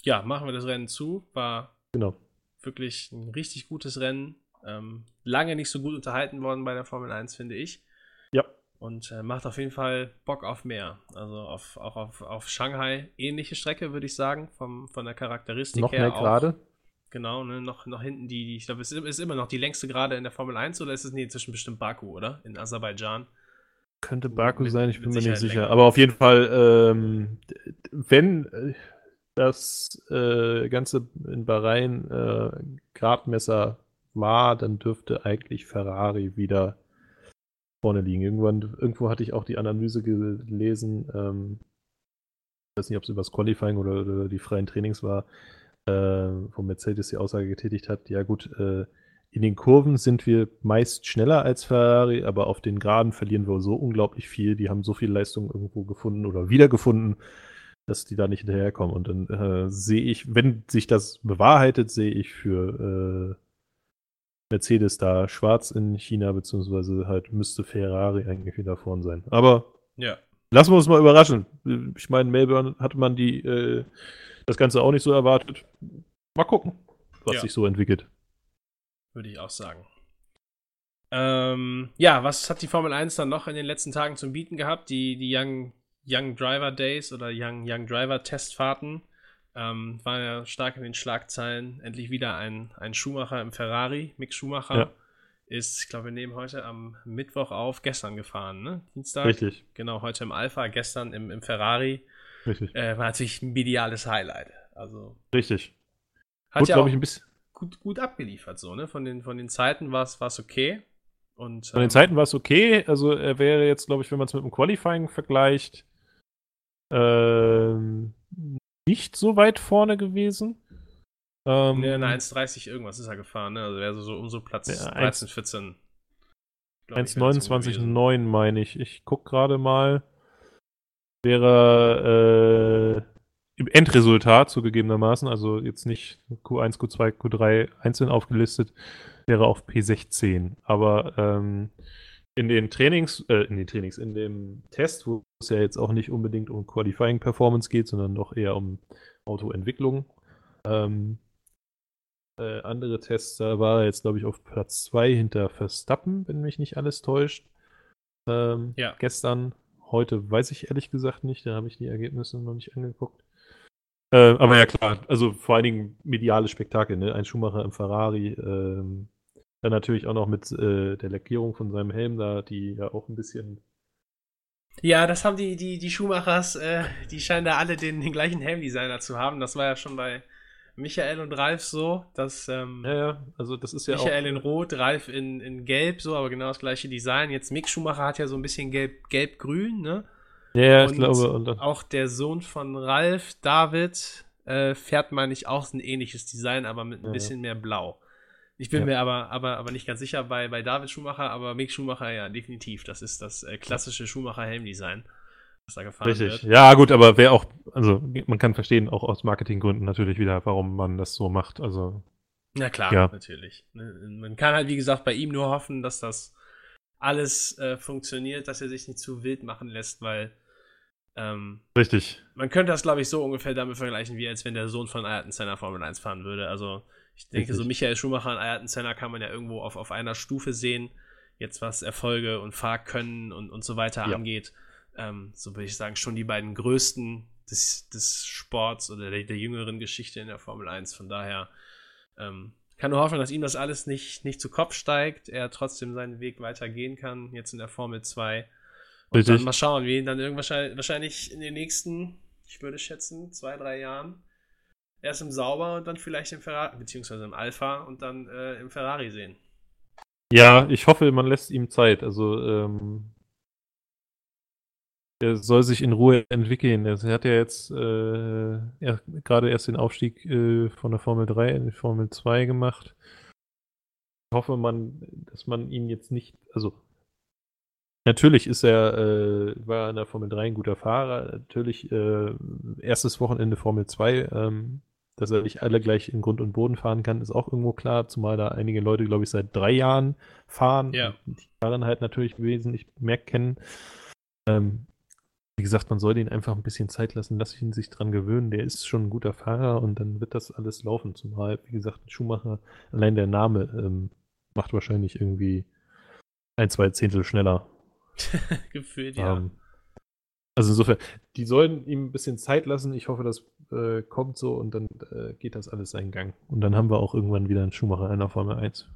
ja, machen wir das Rennen zu. War genau. wirklich ein richtig gutes Rennen. Ähm, lange nicht so gut unterhalten worden bei der Formel 1, finde ich. Ja, Und äh, macht auf jeden Fall Bock auf mehr. Also auf, auch auf, auf Shanghai. Ähnliche Strecke, würde ich sagen, vom, von der Charakteristik noch her. mehr auch. gerade. Genau, ne, noch, noch hinten die, die ich glaube, es ist, immer noch die längste Gerade in der Formel 1 oder ist es nee, inzwischen bestimmt Baku, oder? In Aserbaidschan. Könnte Baku Mit- sein, ich bin mir nicht sicher. länger. Aber auf jeden Fall, ähm, wenn äh, das äh, Ganze in Bahrain äh, Gradmesser war, dann dürfte eigentlich Ferrari wieder vorne liegen. Irgendwann, irgendwo hatte ich auch die Analyse gelesen, ähm, ich weiß nicht, ob es über das Qualifying oder, oder die freien Trainings war, äh, wo Mercedes die Aussage getätigt hat, ja gut, äh, in den Kurven sind wir meist schneller als Ferrari, aber auf den Geraden verlieren wir so unglaublich viel. Die haben so viel Leistung irgendwo gefunden oder wiedergefunden, dass die da nicht hinterherkommen. Und dann äh, sehe ich, wenn sich das bewahrheitet, sehe ich für äh, Mercedes da schwarz in China, beziehungsweise halt müsste Ferrari eigentlich wieder vorn sein. Aber Ja. lassen wir uns mal überraschen. Ich meine, Melbourne hatte man die äh, das Ganze auch nicht so erwartet. Mal gucken, was Ja. sich so entwickelt. Würde ich auch sagen. Ähm, ja, was hat die Formel 1 dann noch in den letzten Tagen zum Bieten gehabt? Die, die Young, Young Driver Days oder Young, Young Driver Testfahrten ähm, waren ja stark in den Schlagzeilen. Endlich wieder ein, ein Schumacher im Ferrari. Mick Schumacher Ja. ist, ich glaube, wir nehmen heute am Mittwoch auf, gestern gefahren, ne? Dienstag. Richtig, Genau, heute im Alpha, gestern im, im Ferrari. Richtig, Äh, war natürlich ein mediales Highlight. Also richtig. Hat Wurde, ja glaube ich, ein bisschen. gut, gut abgeliefert, so, ne? Von den, von den Zeiten war es okay. Und, Von den ähm, Zeiten war es okay. Also er wäre jetzt, glaube ich, wenn man es mit dem Qualifying vergleicht, ähm, nicht so weit vorne gewesen. Ähm, Ne, eine 1,30 irgendwas ist er gefahren, ne? Also wäre so, so um so Platz Ja, 13, 14. glaub ich, wär das so gewesen. 1,29,9 meine ich. Ich guck gerade mal. Wäre äh, im Endresultat zugegebenermaßen, also jetzt nicht Q1, Q2, Q3 einzeln aufgelistet, wäre auf P16. Aber ähm, in den Trainings, äh, in den Trainings, in dem Test, wo es ja jetzt auch nicht unbedingt um Qualifying Performance geht, sondern doch eher um Autoentwicklung, ähm, äh, andere Tests, da war er jetzt, glaube ich, auf Platz 2 hinter Verstappen, wenn mich nicht alles täuscht. Ähm, Ja. Gestern, heute weiß ich ehrlich gesagt nicht, da habe ich die Ergebnisse noch nicht angeguckt. Äh, aber ja klar, also vor allen Dingen mediale Spektakel, ne? Ein Schumacher im Ferrari, ähm, dann natürlich auch noch mit äh, der Lackierung von seinem Helm da, die ja auch ein bisschen Ja, das haben die, die, die Schumachers, äh, die scheinen da alle den, den gleichen Helmdesigner zu haben. Das war ja schon bei Michael und Ralf so, dass ähm, Ja, ja, also das ist ja Michael auch. in Rot, Ralf in, in Gelb, so, aber genau das gleiche Design. Jetzt Mick Schumacher hat ja so ein bisschen gelb- gelb-grün, ne? Ja, ja, ich Und glaube. Und Auch der Sohn von Ralf, David, äh, fährt, meine ich, auch ein ähnliches Design, aber mit ein Ja. bisschen mehr Blau. Ich bin Ja. mir aber, aber, aber nicht ganz sicher bei, bei David Schumacher, aber Mick Schumacher, ja, definitiv. Das ist das äh, klassische Schumacher-Helm-Design, was da gefahren Richtig. wird. Ja, gut, aber wer auch, also man kann verstehen, auch aus Marketinggründen natürlich wieder, warum man das so macht. Also, Na klar, Ja. natürlich. Ne, Man kann halt, wie gesagt, bei ihm nur hoffen, dass das alles äh, funktioniert, dass er sich nicht zu wild machen lässt, weil ähm, richtig. man könnte das, glaube ich, so ungefähr damit vergleichen, wie als wenn der Sohn von Ayrton Senna Formel 1 fahren würde. Also ich denke, Richtig. so Michael Schumacher und Ayrton Senna kann man ja irgendwo auf, auf einer Stufe sehen, jetzt was Erfolge und Fahrkönnen und, und so weiter Ja. angeht. Ähm, so würde ich sagen, schon die beiden größten des, des Sports oder der, der jüngeren Geschichte in der Formel 1. Von daher ähm, kann nur hoffen, dass ihm das alles nicht, nicht zu Kopf steigt, er trotzdem seinen Weg weitergehen kann, jetzt in der Formel 2. Und Richtig. dann mal schauen, wie ihn dann irgendwann wahrscheinlich in den nächsten, ich würde schätzen, zwei, drei Jahren erst im Sauber und dann vielleicht im Ferrari, beziehungsweise im Alpha und dann äh, im Ferrari sehen. Ja, ich hoffe, man lässt ihm Zeit. Also, ähm, er soll sich in Ruhe entwickeln. Er hat ja jetzt äh, er, gerade erst den Aufstieg äh, von der Formel 3 in die Formel 2 gemacht. Ich hoffe, man, dass man ihn jetzt nicht, also natürlich ist er, äh, war er in der Formel 3 ein guter Fahrer. Natürlich äh, erstes Wochenende Formel 2, ähm, dass er nicht alle gleich in Grund und Boden fahren kann, ist auch irgendwo klar, zumal da einige Leute, glaube ich, seit drei Jahren fahren Ja. die darin halt natürlich wesentlich mehr kennen. Ähm, wie gesagt, man sollte ihn einfach ein bisschen Zeit lassen, lass ihn sich dran gewöhnen. Der ist schon ein guter Fahrer und dann wird das alles laufen. Zumal, wie gesagt, ein Schumacher, allein der Name ähm, macht wahrscheinlich irgendwie ein, zwei Zehntel schneller. Gefühlt, ja. Ähm, also insofern, die sollen ihm ein bisschen Zeit lassen. Ich hoffe, das äh, kommt so und dann äh, geht das alles seinen Gang. Und dann haben wir auch irgendwann wieder einen Schumacher in der Formel 1.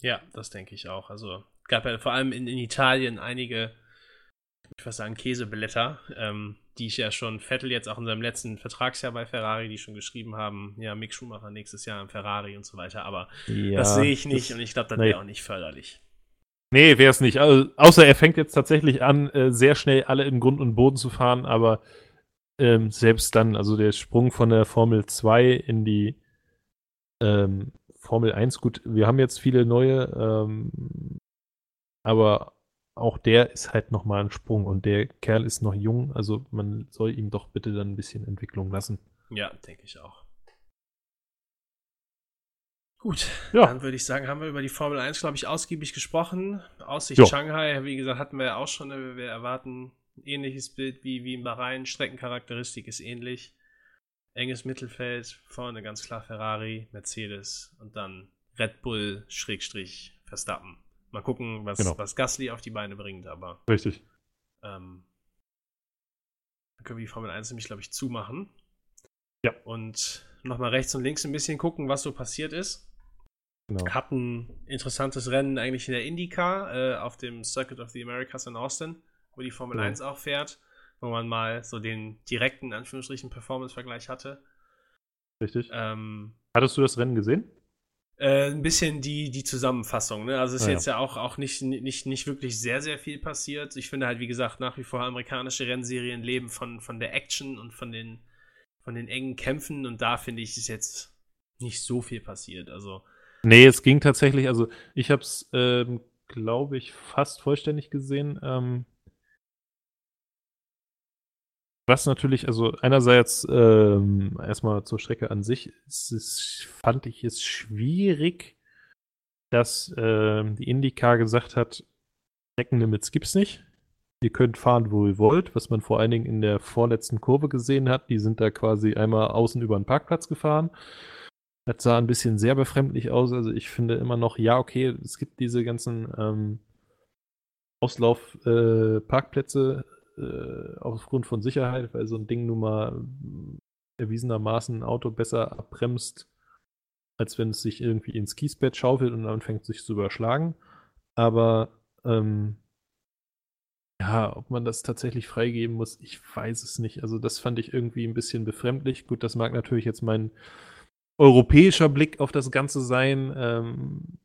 Ja, das denke ich auch. Also gab ja vor allem in, in Italien einige, ich würde sagen, Käseblätter, ähm, die ich ja schon Vettel jetzt auch in seinem letzten Vertragsjahr bei Ferrari, die schon geschrieben haben, ja, Mick Schumacher nächstes Jahr im Ferrari und so weiter. Aber Ja, das sehe ich nicht das- und ich glaube, das nee. wäre auch nicht förderlich. Nee, wäre es nicht. Also, außer er fängt jetzt tatsächlich an, äh, sehr schnell alle in Grund und Boden zu fahren, aber ähm, selbst dann, also der Sprung von der Formel 2 in die ähm, Formel 1, gut, wir haben jetzt viele neue, ähm, aber auch der ist halt nochmal ein Sprung und der Kerl ist noch jung, also man soll ihm doch bitte dann ein bisschen Entwicklung lassen. Ja, denke ich auch. Gut, Ja. dann würde ich sagen, haben wir über die Formel 1, glaube ich, ausgiebig gesprochen. Aussicht Jo. Shanghai, wie gesagt, hatten wir ja auch schon. ne, Wir erwarten ein ähnliches Bild wie, wie in Bahrain. Streckencharakteristik ist ähnlich. Enges Mittelfeld, vorne ganz klar Ferrari, Mercedes und dann Red Bull, Schrägstrich, Verstappen. Mal gucken, was, Genau. was Gasly auf die Beine bringt, aber Richtig. ähm, dann können wir die Formel 1 nämlich, glaube ich, zumachen. Ja. Und nochmal rechts und links ein bisschen gucken, was so passiert ist. Genau. Hatten interessantes Rennen eigentlich in der IndyCar äh, auf dem Circuit of the Americas in Austin, wo die Formel Genau. 1 auch fährt, wo man mal so den direkten, Anführungsstrichen, Performance-Vergleich hatte. Richtig. Ähm, Hattest du das Rennen gesehen? Äh, ein bisschen die, die Zusammenfassung, ne? Also ist ja. jetzt ja auch, auch nicht, nicht, nicht wirklich sehr, sehr viel passiert. Ich finde halt, wie gesagt, nach wie vor amerikanische Rennserien leben von, von der Action und von den, von den engen Kämpfen und da finde ich, ist jetzt nicht so viel passiert. Also, Nee, es ging tatsächlich, also ich habe es, ähm, glaube ich, fast vollständig gesehen. Ähm, was natürlich, also einerseits ähm, erstmal zur Strecke an sich, es ist, fand ich es schwierig, dass ähm, die IndyCar gesagt hat, Streckenlimits gibt's nicht. Ihr könnt fahren, wo ihr wollt, was man vor allen Dingen in der vorletzten Kurve gesehen hat. Die sind da quasi einmal außen über den Parkplatz gefahren. Das sah ein bisschen sehr befremdlich aus. Also ich finde immer noch, ja, okay, es gibt diese ganzen ähm, Auslauf-Parkplätze äh, aufgrund von Sicherheit, weil so ein Ding nun mal äh, erwiesenermaßen ein Auto besser abbremst, als wenn es sich irgendwie ins Kiesbett schaufelt und anfängt sich zu überschlagen. Aber ähm, ja, ob man das tatsächlich freigeben muss, ich weiß es nicht. Also das fand ich irgendwie ein bisschen befremdlich. Gut, das mag natürlich jetzt mein europäischer Blick auf das Ganze sein. Ähm,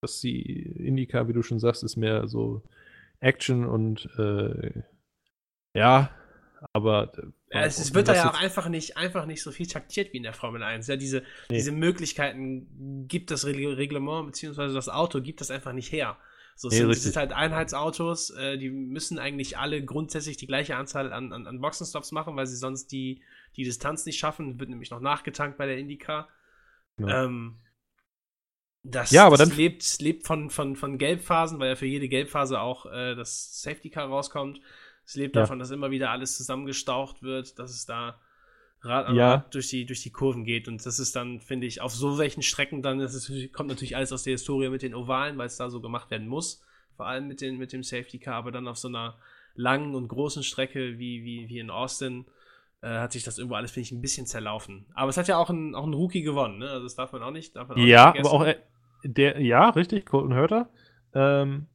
dass die Indica, wie du schon sagst, ist mehr so Action und äh, ja, aber Ja, es, es wird da ja auch einfach nicht, einfach nicht so viel taktiert wie in der Formel 1. Ja, diese, Nee. diese Möglichkeiten gibt das Regl- Reglement beziehungsweise das Auto gibt das einfach nicht her. So, es Nee, sind, es sind halt Einheitsautos, äh, die müssen eigentlich alle grundsätzlich die gleiche Anzahl an, an, an Boxenstops machen, weil sie sonst die, die Distanz nicht schaffen. Wird nämlich noch nachgetankt bei der IndyCar. Ja. Ähm, das, Ja, aber das dann- lebt, lebt von, von, von Gelbphasen, weil ja für jede Gelbphase auch äh, das Safety Car rauskommt. Es lebt Ja. davon, dass immer wieder alles zusammengestaucht wird, dass es da Rad an Ja. Rad durch die, durch die Kurven geht. Und das ist dann, finde ich, auf so welchen Strecken dann, das kommt natürlich alles aus der Historie mit den Ovalen, weil es da so gemacht werden muss. Vor allem mit, den, mit dem Safety Car, aber dann auf so einer langen und großen Strecke wie, wie, wie in Austin äh, hat sich das irgendwo alles, finde ich, ein bisschen zerlaufen. Aber es hat ja auch ein, auch ein Rookie gewonnen, ne? Also das darf man auch nicht, darf man auch Ja, nicht aber auch äh, der, ja, richtig, Colton Hurter. Ähm,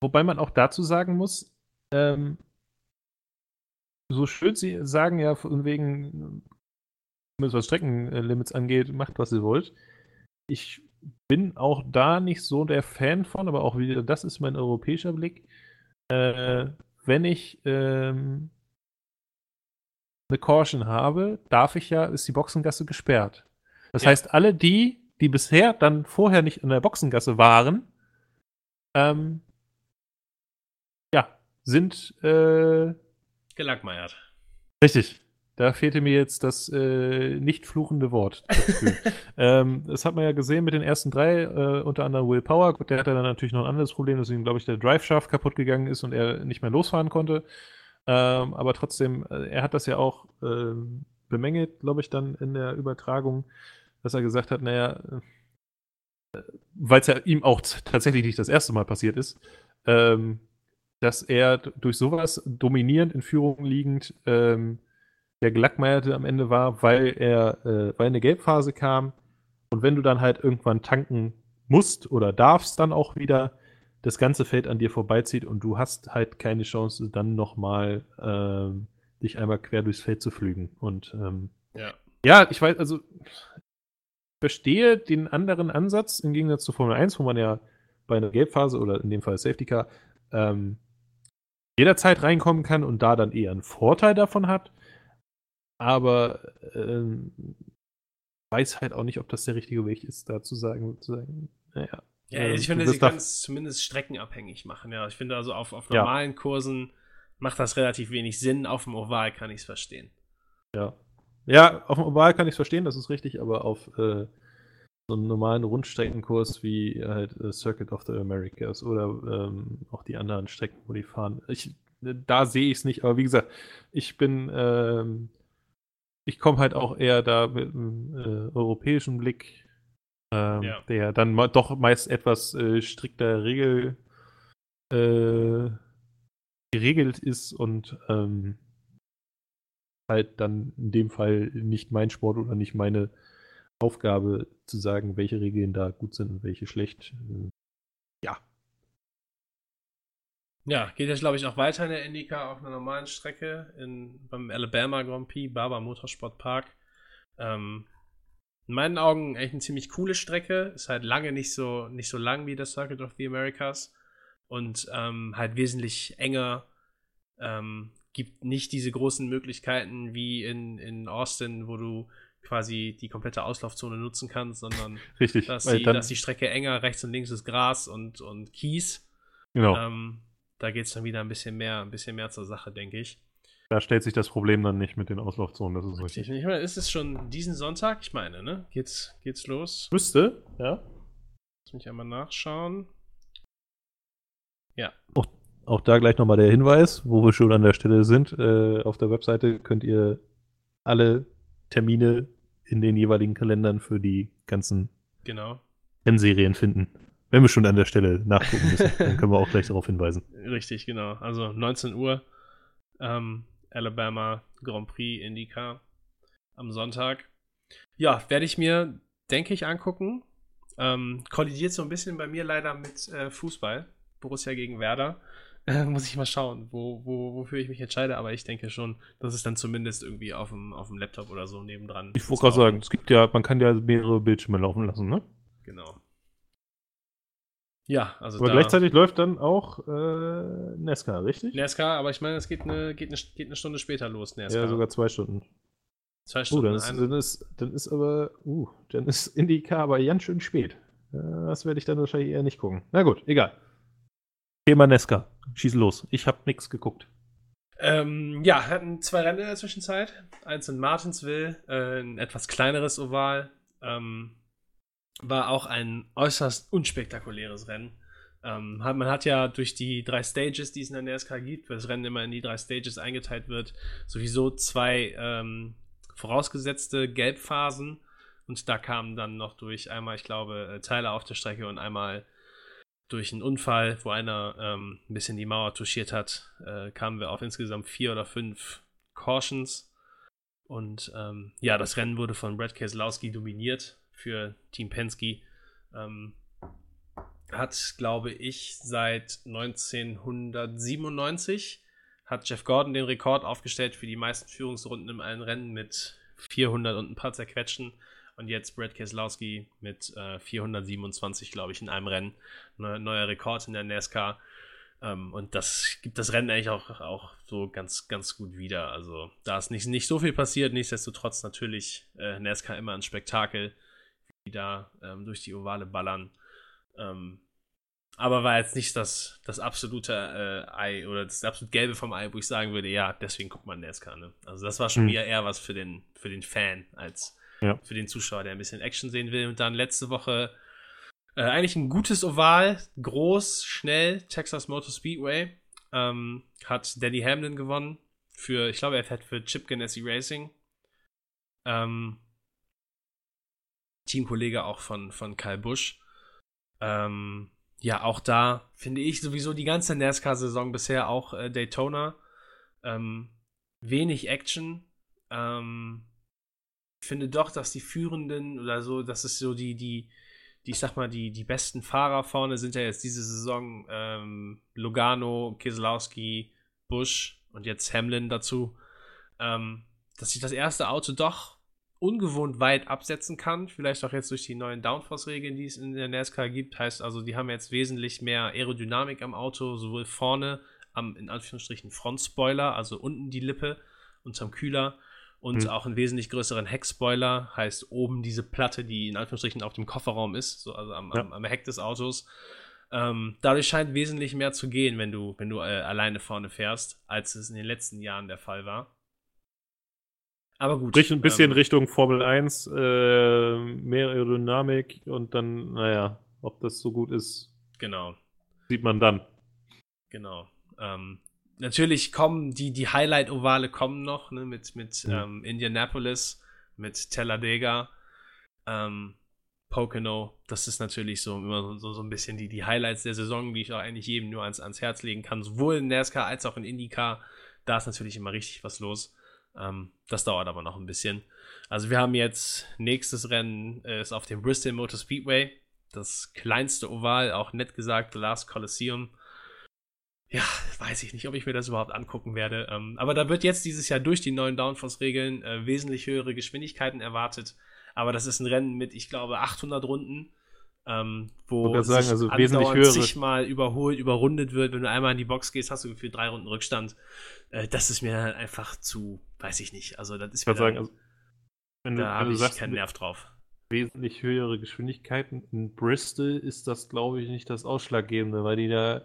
wobei man auch dazu sagen muss, ähm, so schön sie sagen ja von wegen, was Streckenlimits angeht, macht was ihr wollt. Ich bin auch da nicht so der Fan von, aber auch wieder, das ist mein europäischer Blick. Äh, wenn ich ähm, eine Caution habe, darf ich ja, ist die Boxengasse gesperrt. Das Ja. heißt, alle die, die bisher dann vorher nicht in der Boxengasse waren, ähm, ja, sind äh, Gelackmeiert. Richtig. Da fehlte mir jetzt das äh, nicht fluchende Wort. dafür. ähm, das hat man ja gesehen mit den ersten drei, äh, unter anderem Will Power. Gut, der hatte dann natürlich noch ein anderes Problem, dass ihm, glaube ich, der Drive-Shaft kaputt gegangen ist und er nicht mehr losfahren konnte. Ähm, aber trotzdem, äh, er hat das ja auch ähm, bemängelt, glaube ich, dann in der Übertragung, dass er gesagt hat, naja, äh, weil es ja ihm auch tatsächlich nicht das erste Mal passiert ist, ähm, dass er durch sowas dominierend in Führung liegend ähm, der Gelackmeierte am Ende war, weil er, äh, weil eine Gelbphase kam und wenn du dann halt irgendwann tanken musst oder darfst dann auch wieder, das ganze Feld an dir vorbeizieht und du hast halt keine Chance, dann nochmal ähm, dich einmal quer durchs Feld zu flügen. Und ähm, Ja. ja, ich weiß, also ich verstehe den anderen Ansatz im Gegensatz zu Formel 1, wo man ja bei einer Gelbphase oder in dem Fall Safety Car ähm, jederzeit reinkommen kann und da dann eher einen Vorteil davon hat. Aber ähm, weiß halt auch nicht, ob das der richtige Weg ist, da zu sagen, zu sagen naja. Ja, äh, ich finde, sie kann es zumindest streckenabhängig machen. Ja, ich finde also auf, auf Ja. normalen Kursen macht das relativ wenig Sinn. Auf dem Oval kann ich es verstehen. Ja. Ja, auf dem Oval kann ich es verstehen, das ist richtig, aber auf äh, so einem normalen Rundstreckenkurs wie halt äh, Circuit of the Americas oder ähm, auch die anderen Strecken, wo die fahren. Ich, da sehe ich es nicht, aber wie gesagt, ich bin, ähm, ich komme halt auch eher da mit einem äh, europäischen Blick, ähm, Ja. der dann doch meist etwas äh, strikter Regel äh, geregelt ist und ähm, halt dann in dem Fall nicht mein Sport oder nicht meine Aufgabe zu sagen, welche Regeln da gut sind und welche schlecht. Äh, Ja. Ja, geht jetzt, glaube ich, auch weiter in der Indica auf einer normalen Strecke in, beim Alabama Grand Prix, Barber Motorsport Park. Ähm, in meinen Augen echt eine ziemlich coole Strecke. Ist halt lange nicht so, nicht so lang wie das Circuit of the Americas. Und ähm, halt wesentlich enger. Ähm, gibt nicht diese großen Möglichkeiten wie in, in Austin, wo du quasi die komplette Auslaufzone nutzen kannst, sondern Richtig. dass, die, dass die Strecke enger, rechts und links ist Gras und, und Kies. genau, Ähm, da geht es dann wieder ein bisschen mehr, ein bisschen mehr zur Sache, denke ich. da stellt sich das Problem dann nicht mit den Auslaufzonen, das ist richtig. Ich meine, ist es schon diesen Sonntag? Ich meine, ne? Geht's, geht's los? Müsste, ja. Lass mich einmal nachschauen. Auch da gleich nochmal der Hinweis, wo wir schon an der Stelle sind. Äh, auf der Webseite könnt ihr alle Termine in den jeweiligen Kalendern für die ganzen Genau. Rennserien finden. Wenn wir schon an der Stelle nachgucken müssen, dann können wir auch gleich darauf hinweisen. Richtig, genau. Also 19 Uhr ähm, Alabama Grand Prix IndyCar am Sonntag. Ja, werde ich mir, denke ich, angucken. Ähm, kollidiert so ein bisschen bei mir leider mit äh, Fußball. Borussia gegen Werder. Äh, muss ich mal schauen, wo, wo, wofür ich mich entscheide, aber ich denke schon, dass es dann zumindest irgendwie auf dem, auf dem Laptop oder so nebendran. Ich wollte gerade sagen, es gibt ja, man kann ja mehrere Bildschirme laufen lassen, ne? Genau. Ja, also Aber gleichzeitig läuft dann auch äh, Nesca, richtig? NASCAR, aber ich meine, es geht eine, geht, eine, geht eine Stunde später los, NASCAR. Ja, sogar zwei Stunden. Zwei Oh, Stunden. dann ist, dann ist, dann ist aber, uh, dann ist Indica aber ganz schön spät. Äh, Das werde ich dann wahrscheinlich eher nicht gucken. Na gut, egal. Thema Nesca. Schieß los. Ich habe nichts geguckt. Ähm, ja, hatten zwei Rennen in der Zwischenzeit. Eins in Martinsville, äh, ein etwas kleineres Oval. Ähm, war auch ein äußerst unspektakuläres Rennen. Ähm, hat, man hat ja durch die drei Stages, die es in der NASCAR gibt, weil das Rennen immer in die drei Stages eingeteilt wird, sowieso zwei ähm, vorausgesetzte Gelbphasen. Und da kamen dann noch durch einmal, ich glaube, äh, Teile auf der Strecke und einmal durch einen Unfall, wo einer ähm, ein bisschen die Mauer touchiert hat, äh, kamen wir auf insgesamt vier oder fünf Cautions. Und ähm, ja, das Rennen wurde von Brad Keselowski dominiert für Team Penske. Ähm, hat, glaube ich, seit 1997 hat Jeff Gordon den Rekord aufgestellt für die meisten Führungsrunden in allen Rennen mit 400 und ein paar zerquetschen. Und jetzt Brad Keselowski mit äh, 427, glaube ich, in einem Rennen. Neu, neuer Rekord in der NASCAR. Ähm, und das gibt das Rennen eigentlich auch, auch so ganz, ganz gut wieder. Also da ist nicht, nicht so viel passiert. Nichtsdestotrotz natürlich äh, NASCAR immer ein Spektakel, die da ähm, durch die Ovale ballern. Ähm, aber war jetzt nicht das, das absolute äh, Ei oder das absolut Gelbe vom Ei, wo ich sagen würde, ja, deswegen guckt man NASCAR. Ne? Also das war schon Hm. wieder eher was für den, für den Fan als Ja. für den Zuschauer, der ein bisschen Action sehen will. Und dann letzte Woche äh, eigentlich ein gutes Oval, groß, schnell, Texas Motor Speedway. Ähm, hat Danny Hamlin gewonnen für, ich glaube, er fährt für Chip Ganassi Racing. Ähm, Teamkollege auch von, von Kyle Busch. Ähm, ja, auch da finde ich sowieso die ganze NASCAR-Saison bisher auch äh, Daytona. Ähm, wenig Action. Ähm, ich finde doch, dass die Führenden oder so, das ist so die, die, die, ich sag mal, die, die besten Fahrer vorne sind ja jetzt diese Saison ähm, Logano, Keselowski, Busch und jetzt Hamlin dazu. Ähm, dass sich das erste Auto doch ungewohnt weit absetzen kann. Vielleicht auch jetzt durch die neuen Downforce-Regeln, die es in der NASCAR gibt. Heißt also, die haben jetzt wesentlich mehr Aerodynamik am Auto, sowohl vorne am, in Anführungsstrichen, Frontspoiler, also unten die Lippe unterm Kühler und Hm. auch einen wesentlich größeren Heckspoiler, heißt oben diese Platte, die in Anführungsstrichen auf dem Kofferraum ist, so, also am, Ja. am, am Heck des Autos. Ähm, dadurch scheint wesentlich mehr zu gehen, wenn du, wenn du äh, alleine vorne fährst, als es in den letzten Jahren der Fall war. Aber gut. Richt, ein bisschen ähm, Richtung Formel 1, äh, mehr Aerodynamik und dann, naja, ob das so gut ist, Genau, sieht man dann. genau. Ähm, natürlich kommen die, die Highlight-Ovale kommen noch, ne, mit, mit Ja. ähm, Indianapolis, mit Talladega, ähm, Pocono. Das ist natürlich so immer so, so ein bisschen die, die Highlights der Saison, die ich auch eigentlich jedem nur ans, ans Herz legen kann. Sowohl in NASCAR als auch in IndyCar. Da ist natürlich immer richtig was los. Ähm, das dauert aber noch ein bisschen. Also wir haben jetzt nächstes Rennen äh, ist auf dem Bristol Motor Speedway. Das kleinste Oval, auch nett gesagt, The Last Coliseum. Ja, weiß ich nicht, ob ich mir das überhaupt angucken werde. Ähm, aber da wird jetzt dieses Jahr durch die neuen Downforce-Regeln äh, wesentlich höhere Geschwindigkeiten erwartet. aber das ist ein Rennen mit, ich glaube, 800 Runden, ähm, wo sagen, sich also wesentlich höhere- zigmal überholt, überrundet wird. Wenn du einmal in die Box gehst, hast du gefühlt drei Runden Rückstand. Äh, das ist mir halt einfach zu, weiß ich nicht. Also das ist Ich mir würde sagen, dann, also, wenn du, da habe ich sagst, keinen Nerv drauf. wesentlich höhere Geschwindigkeiten in Bristol ist das, glaube ich, nicht das Ausschlaggebende, weil die da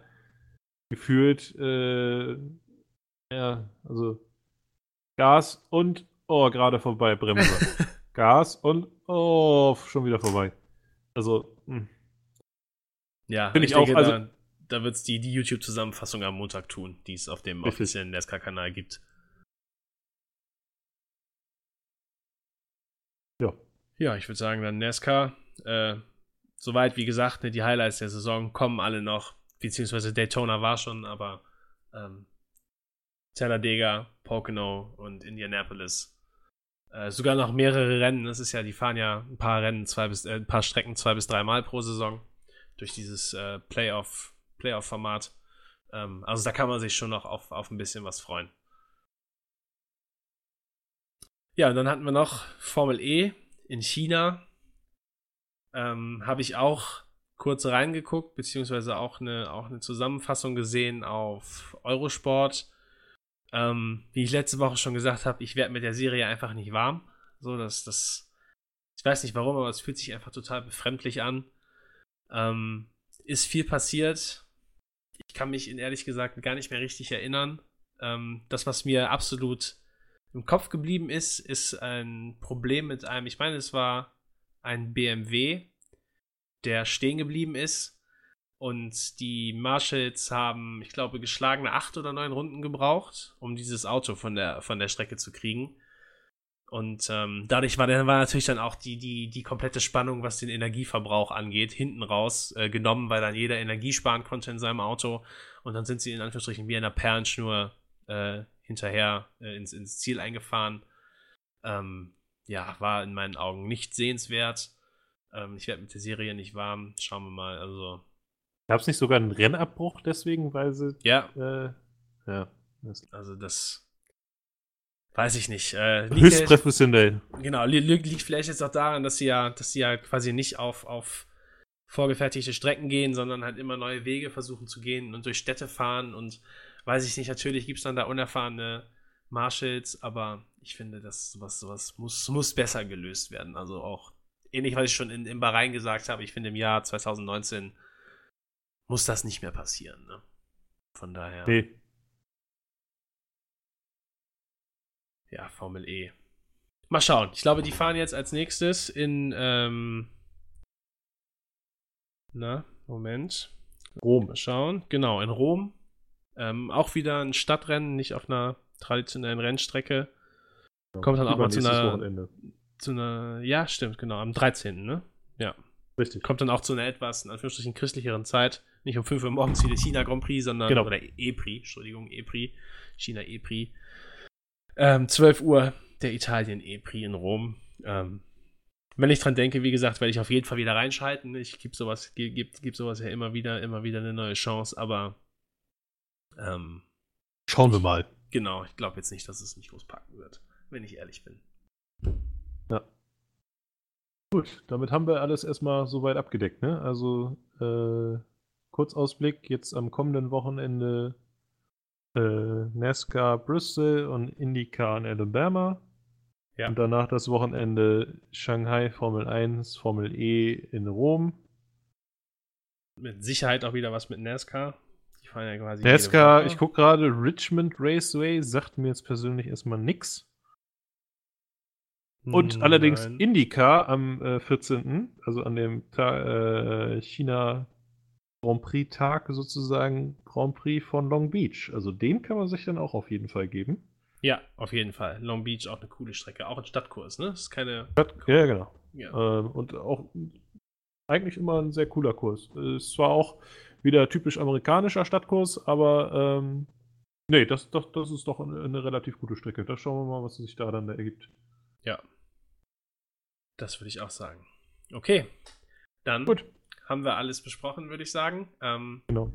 gefühlt, äh, ja, also Gas und, oh, gerade vorbei, Bremse. Gas und, oh, schon wieder vorbei. Also, hm. Ja, Finde ich auch, also- da, da wird es die, die YouTube-Zusammenfassung am Montag tun, die es auf dem offiziellen NASCAR-Kanal gibt. Ja. Ja, ich würde sagen, dann NASCAR. Äh, soweit, wie gesagt, ne, die Highlights der Saison kommen alle noch. Beziehungsweise Daytona war schon, aber ähm, Talladega, Pocono und Indianapolis. Äh, sogar noch mehrere Rennen. Das ist ja, die fahren ja ein paar Rennen, zwei bis, äh, ein paar Strecken zwei bis dreimal pro Saison durch dieses äh, Playoff, Playoff-Format. Ähm, also da kann man sich schon noch auf, auf ein bisschen was freuen. Ja, und dann hatten wir noch Formel E in China. Ähm, Habe ich auch kurz reingeguckt, beziehungsweise auch eine, auch eine Zusammenfassung gesehen auf Eurosport. Ähm, wie ich letzte Woche schon gesagt habe, ich werde mit der Serie einfach nicht warm. So, dass das. Ich weiß nicht warum, aber es fühlt sich einfach total befremdlich an. Ähm, ist viel passiert. Ich kann mich ehrlich gesagt gar nicht mehr richtig erinnern. Ähm, das, was mir absolut im Kopf geblieben ist, ist ein Problem mit einem, ich meine, es war ein BMW, der stehen geblieben ist. Und die Marshalls haben, ich glaube, geschlagene acht oder neun Runden gebraucht, um dieses Auto von der, von der Strecke zu kriegen. Und ähm, dadurch war, war natürlich dann auch die, die, die komplette Spannung, was den Energieverbrauch angeht, hinten raus äh, genommen, weil dann jeder Energie sparen konnte in seinem Auto. Und dann sind sie in Anführungsstrichen wie einer Perlenschnur äh, hinterher äh, ins, ins Ziel eingefahren. Ähm, ja, war in meinen Augen nicht sehenswert. Ähm, ich werde mit der Serie nicht warm. Schauen wir mal. Also, Gab es nicht sogar einen Rennabbruch deswegen, weil sie, ja, äh, ja, also das weiß ich nicht. Äh, höchst professionell. Genau, li liegt vielleicht jetzt auch daran, dass sie ja, dass sie ja quasi nicht auf, auf vorgefertigte Strecken gehen, sondern halt immer neue Wege versuchen zu gehen und durch Städte fahren und weiß ich nicht, natürlich gibt es dann da unerfahrene Marshals, aber ich finde, dass sowas, sowas muss, muss besser gelöst werden. Also auch ähnlich, was ich schon in, in Bahrain gesagt habe, ich finde im Jahr 2019 muss das nicht mehr passieren. Ne? Von daher, Nee, ja, Formel E. Mal schauen. Ich glaube, die fahren jetzt als nächstes in, ähm, na, Moment. Rom. Mal schauen. Genau, in Rom. Ähm, auch wieder ein Stadtrennen, nicht auf einer traditionellen Rennstrecke. Kommt dann auch mal zu einer, Wochenende. Zu einer, ja, stimmt, genau, am 13., ne? Ja. Richtig. Kommt dann auch zu einer etwas, in Anführungsstrichen, christlicheren Zeit. Nicht um 5 Uhr morgens wie der China Grand Prix, sondern, Genau. oder E-Prix, Entschuldigung, E-Prix, China E-Prix. Ähm, 12 Uhr der Italien E-Prix in Rom. Ähm, wenn ich dran denke, wie gesagt, werde ich auf jeden Fall wieder reinschalten. Ich gebe sowas, geb, geb sowas ja immer wieder, immer wieder eine neue Chance, aber ähm, Schauen wir mal. genau, ich glaube jetzt nicht, dass es mich groß packen wird, wenn ich ehrlich bin. Gut, damit haben wir alles erstmal soweit abgedeckt, ne? Also, äh, Kurzausblick, jetzt am kommenden Wochenende äh, NASCAR Bristol und IndyCar in Alabama. Ja. Und danach das Wochenende Shanghai Formel 1, Formel E in Rom. Mit Sicherheit auch wieder was mit NASCAR. Die fahren ja quasi. NASCAR, ich gucke gerade, Richmond Raceway sagt mir jetzt persönlich erstmal nix. Und Hm, allerdings nein. IndyCar am äh, 14., also an dem Ta äh, China Grand Prix Tag sozusagen, Grand Prix von Long Beach. Also den kann man sich dann auch auf jeden Fall geben. Ja, auf jeden Fall. Long Beach auch eine coole Strecke. Auch ein Stadtkurs, ne? Das ist keine. Ja, genau. Ja. Ähm, und auch eigentlich immer ein sehr cooler Kurs. Ist zwar auch wieder typisch amerikanischer Stadtkurs, aber ähm, nee, das, das, das ist doch eine, eine relativ gute Strecke. Da schauen wir mal, was sich da dann ergibt. Ja. Das würde ich auch sagen. Okay. Dann Gut. haben wir alles besprochen, würde ich sagen. Ähm, Genau.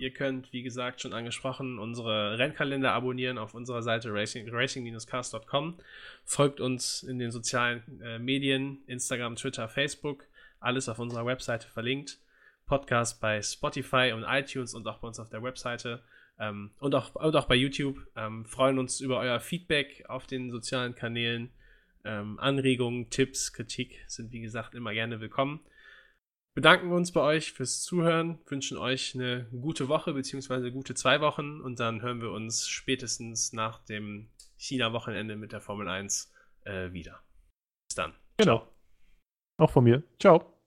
Ihr könnt, wie gesagt, schon angesprochen, unsere Rennkalender abonnieren auf unserer Seite racing- racing-cast.com. Folgt uns in den sozialen äh, Medien, Instagram, Twitter, Facebook. Alles auf unserer Webseite verlinkt. Podcast bei Spotify und iTunes und auch bei uns auf der Webseite. Ähm, und, auch, und auch bei YouTube. Ähm, freuen uns über euer Feedback auf den sozialen Kanälen. Ähm, Anregungen, Tipps, Kritik sind wie gesagt immer gerne willkommen. Bedanken uns bei euch fürs Zuhören, wünschen euch eine gute Woche bzw. gute zwei Wochen und dann hören wir uns spätestens nach dem China-Wochenende mit der Formel 1 äh, wieder. Bis dann. Genau. Auch von mir. Ciao.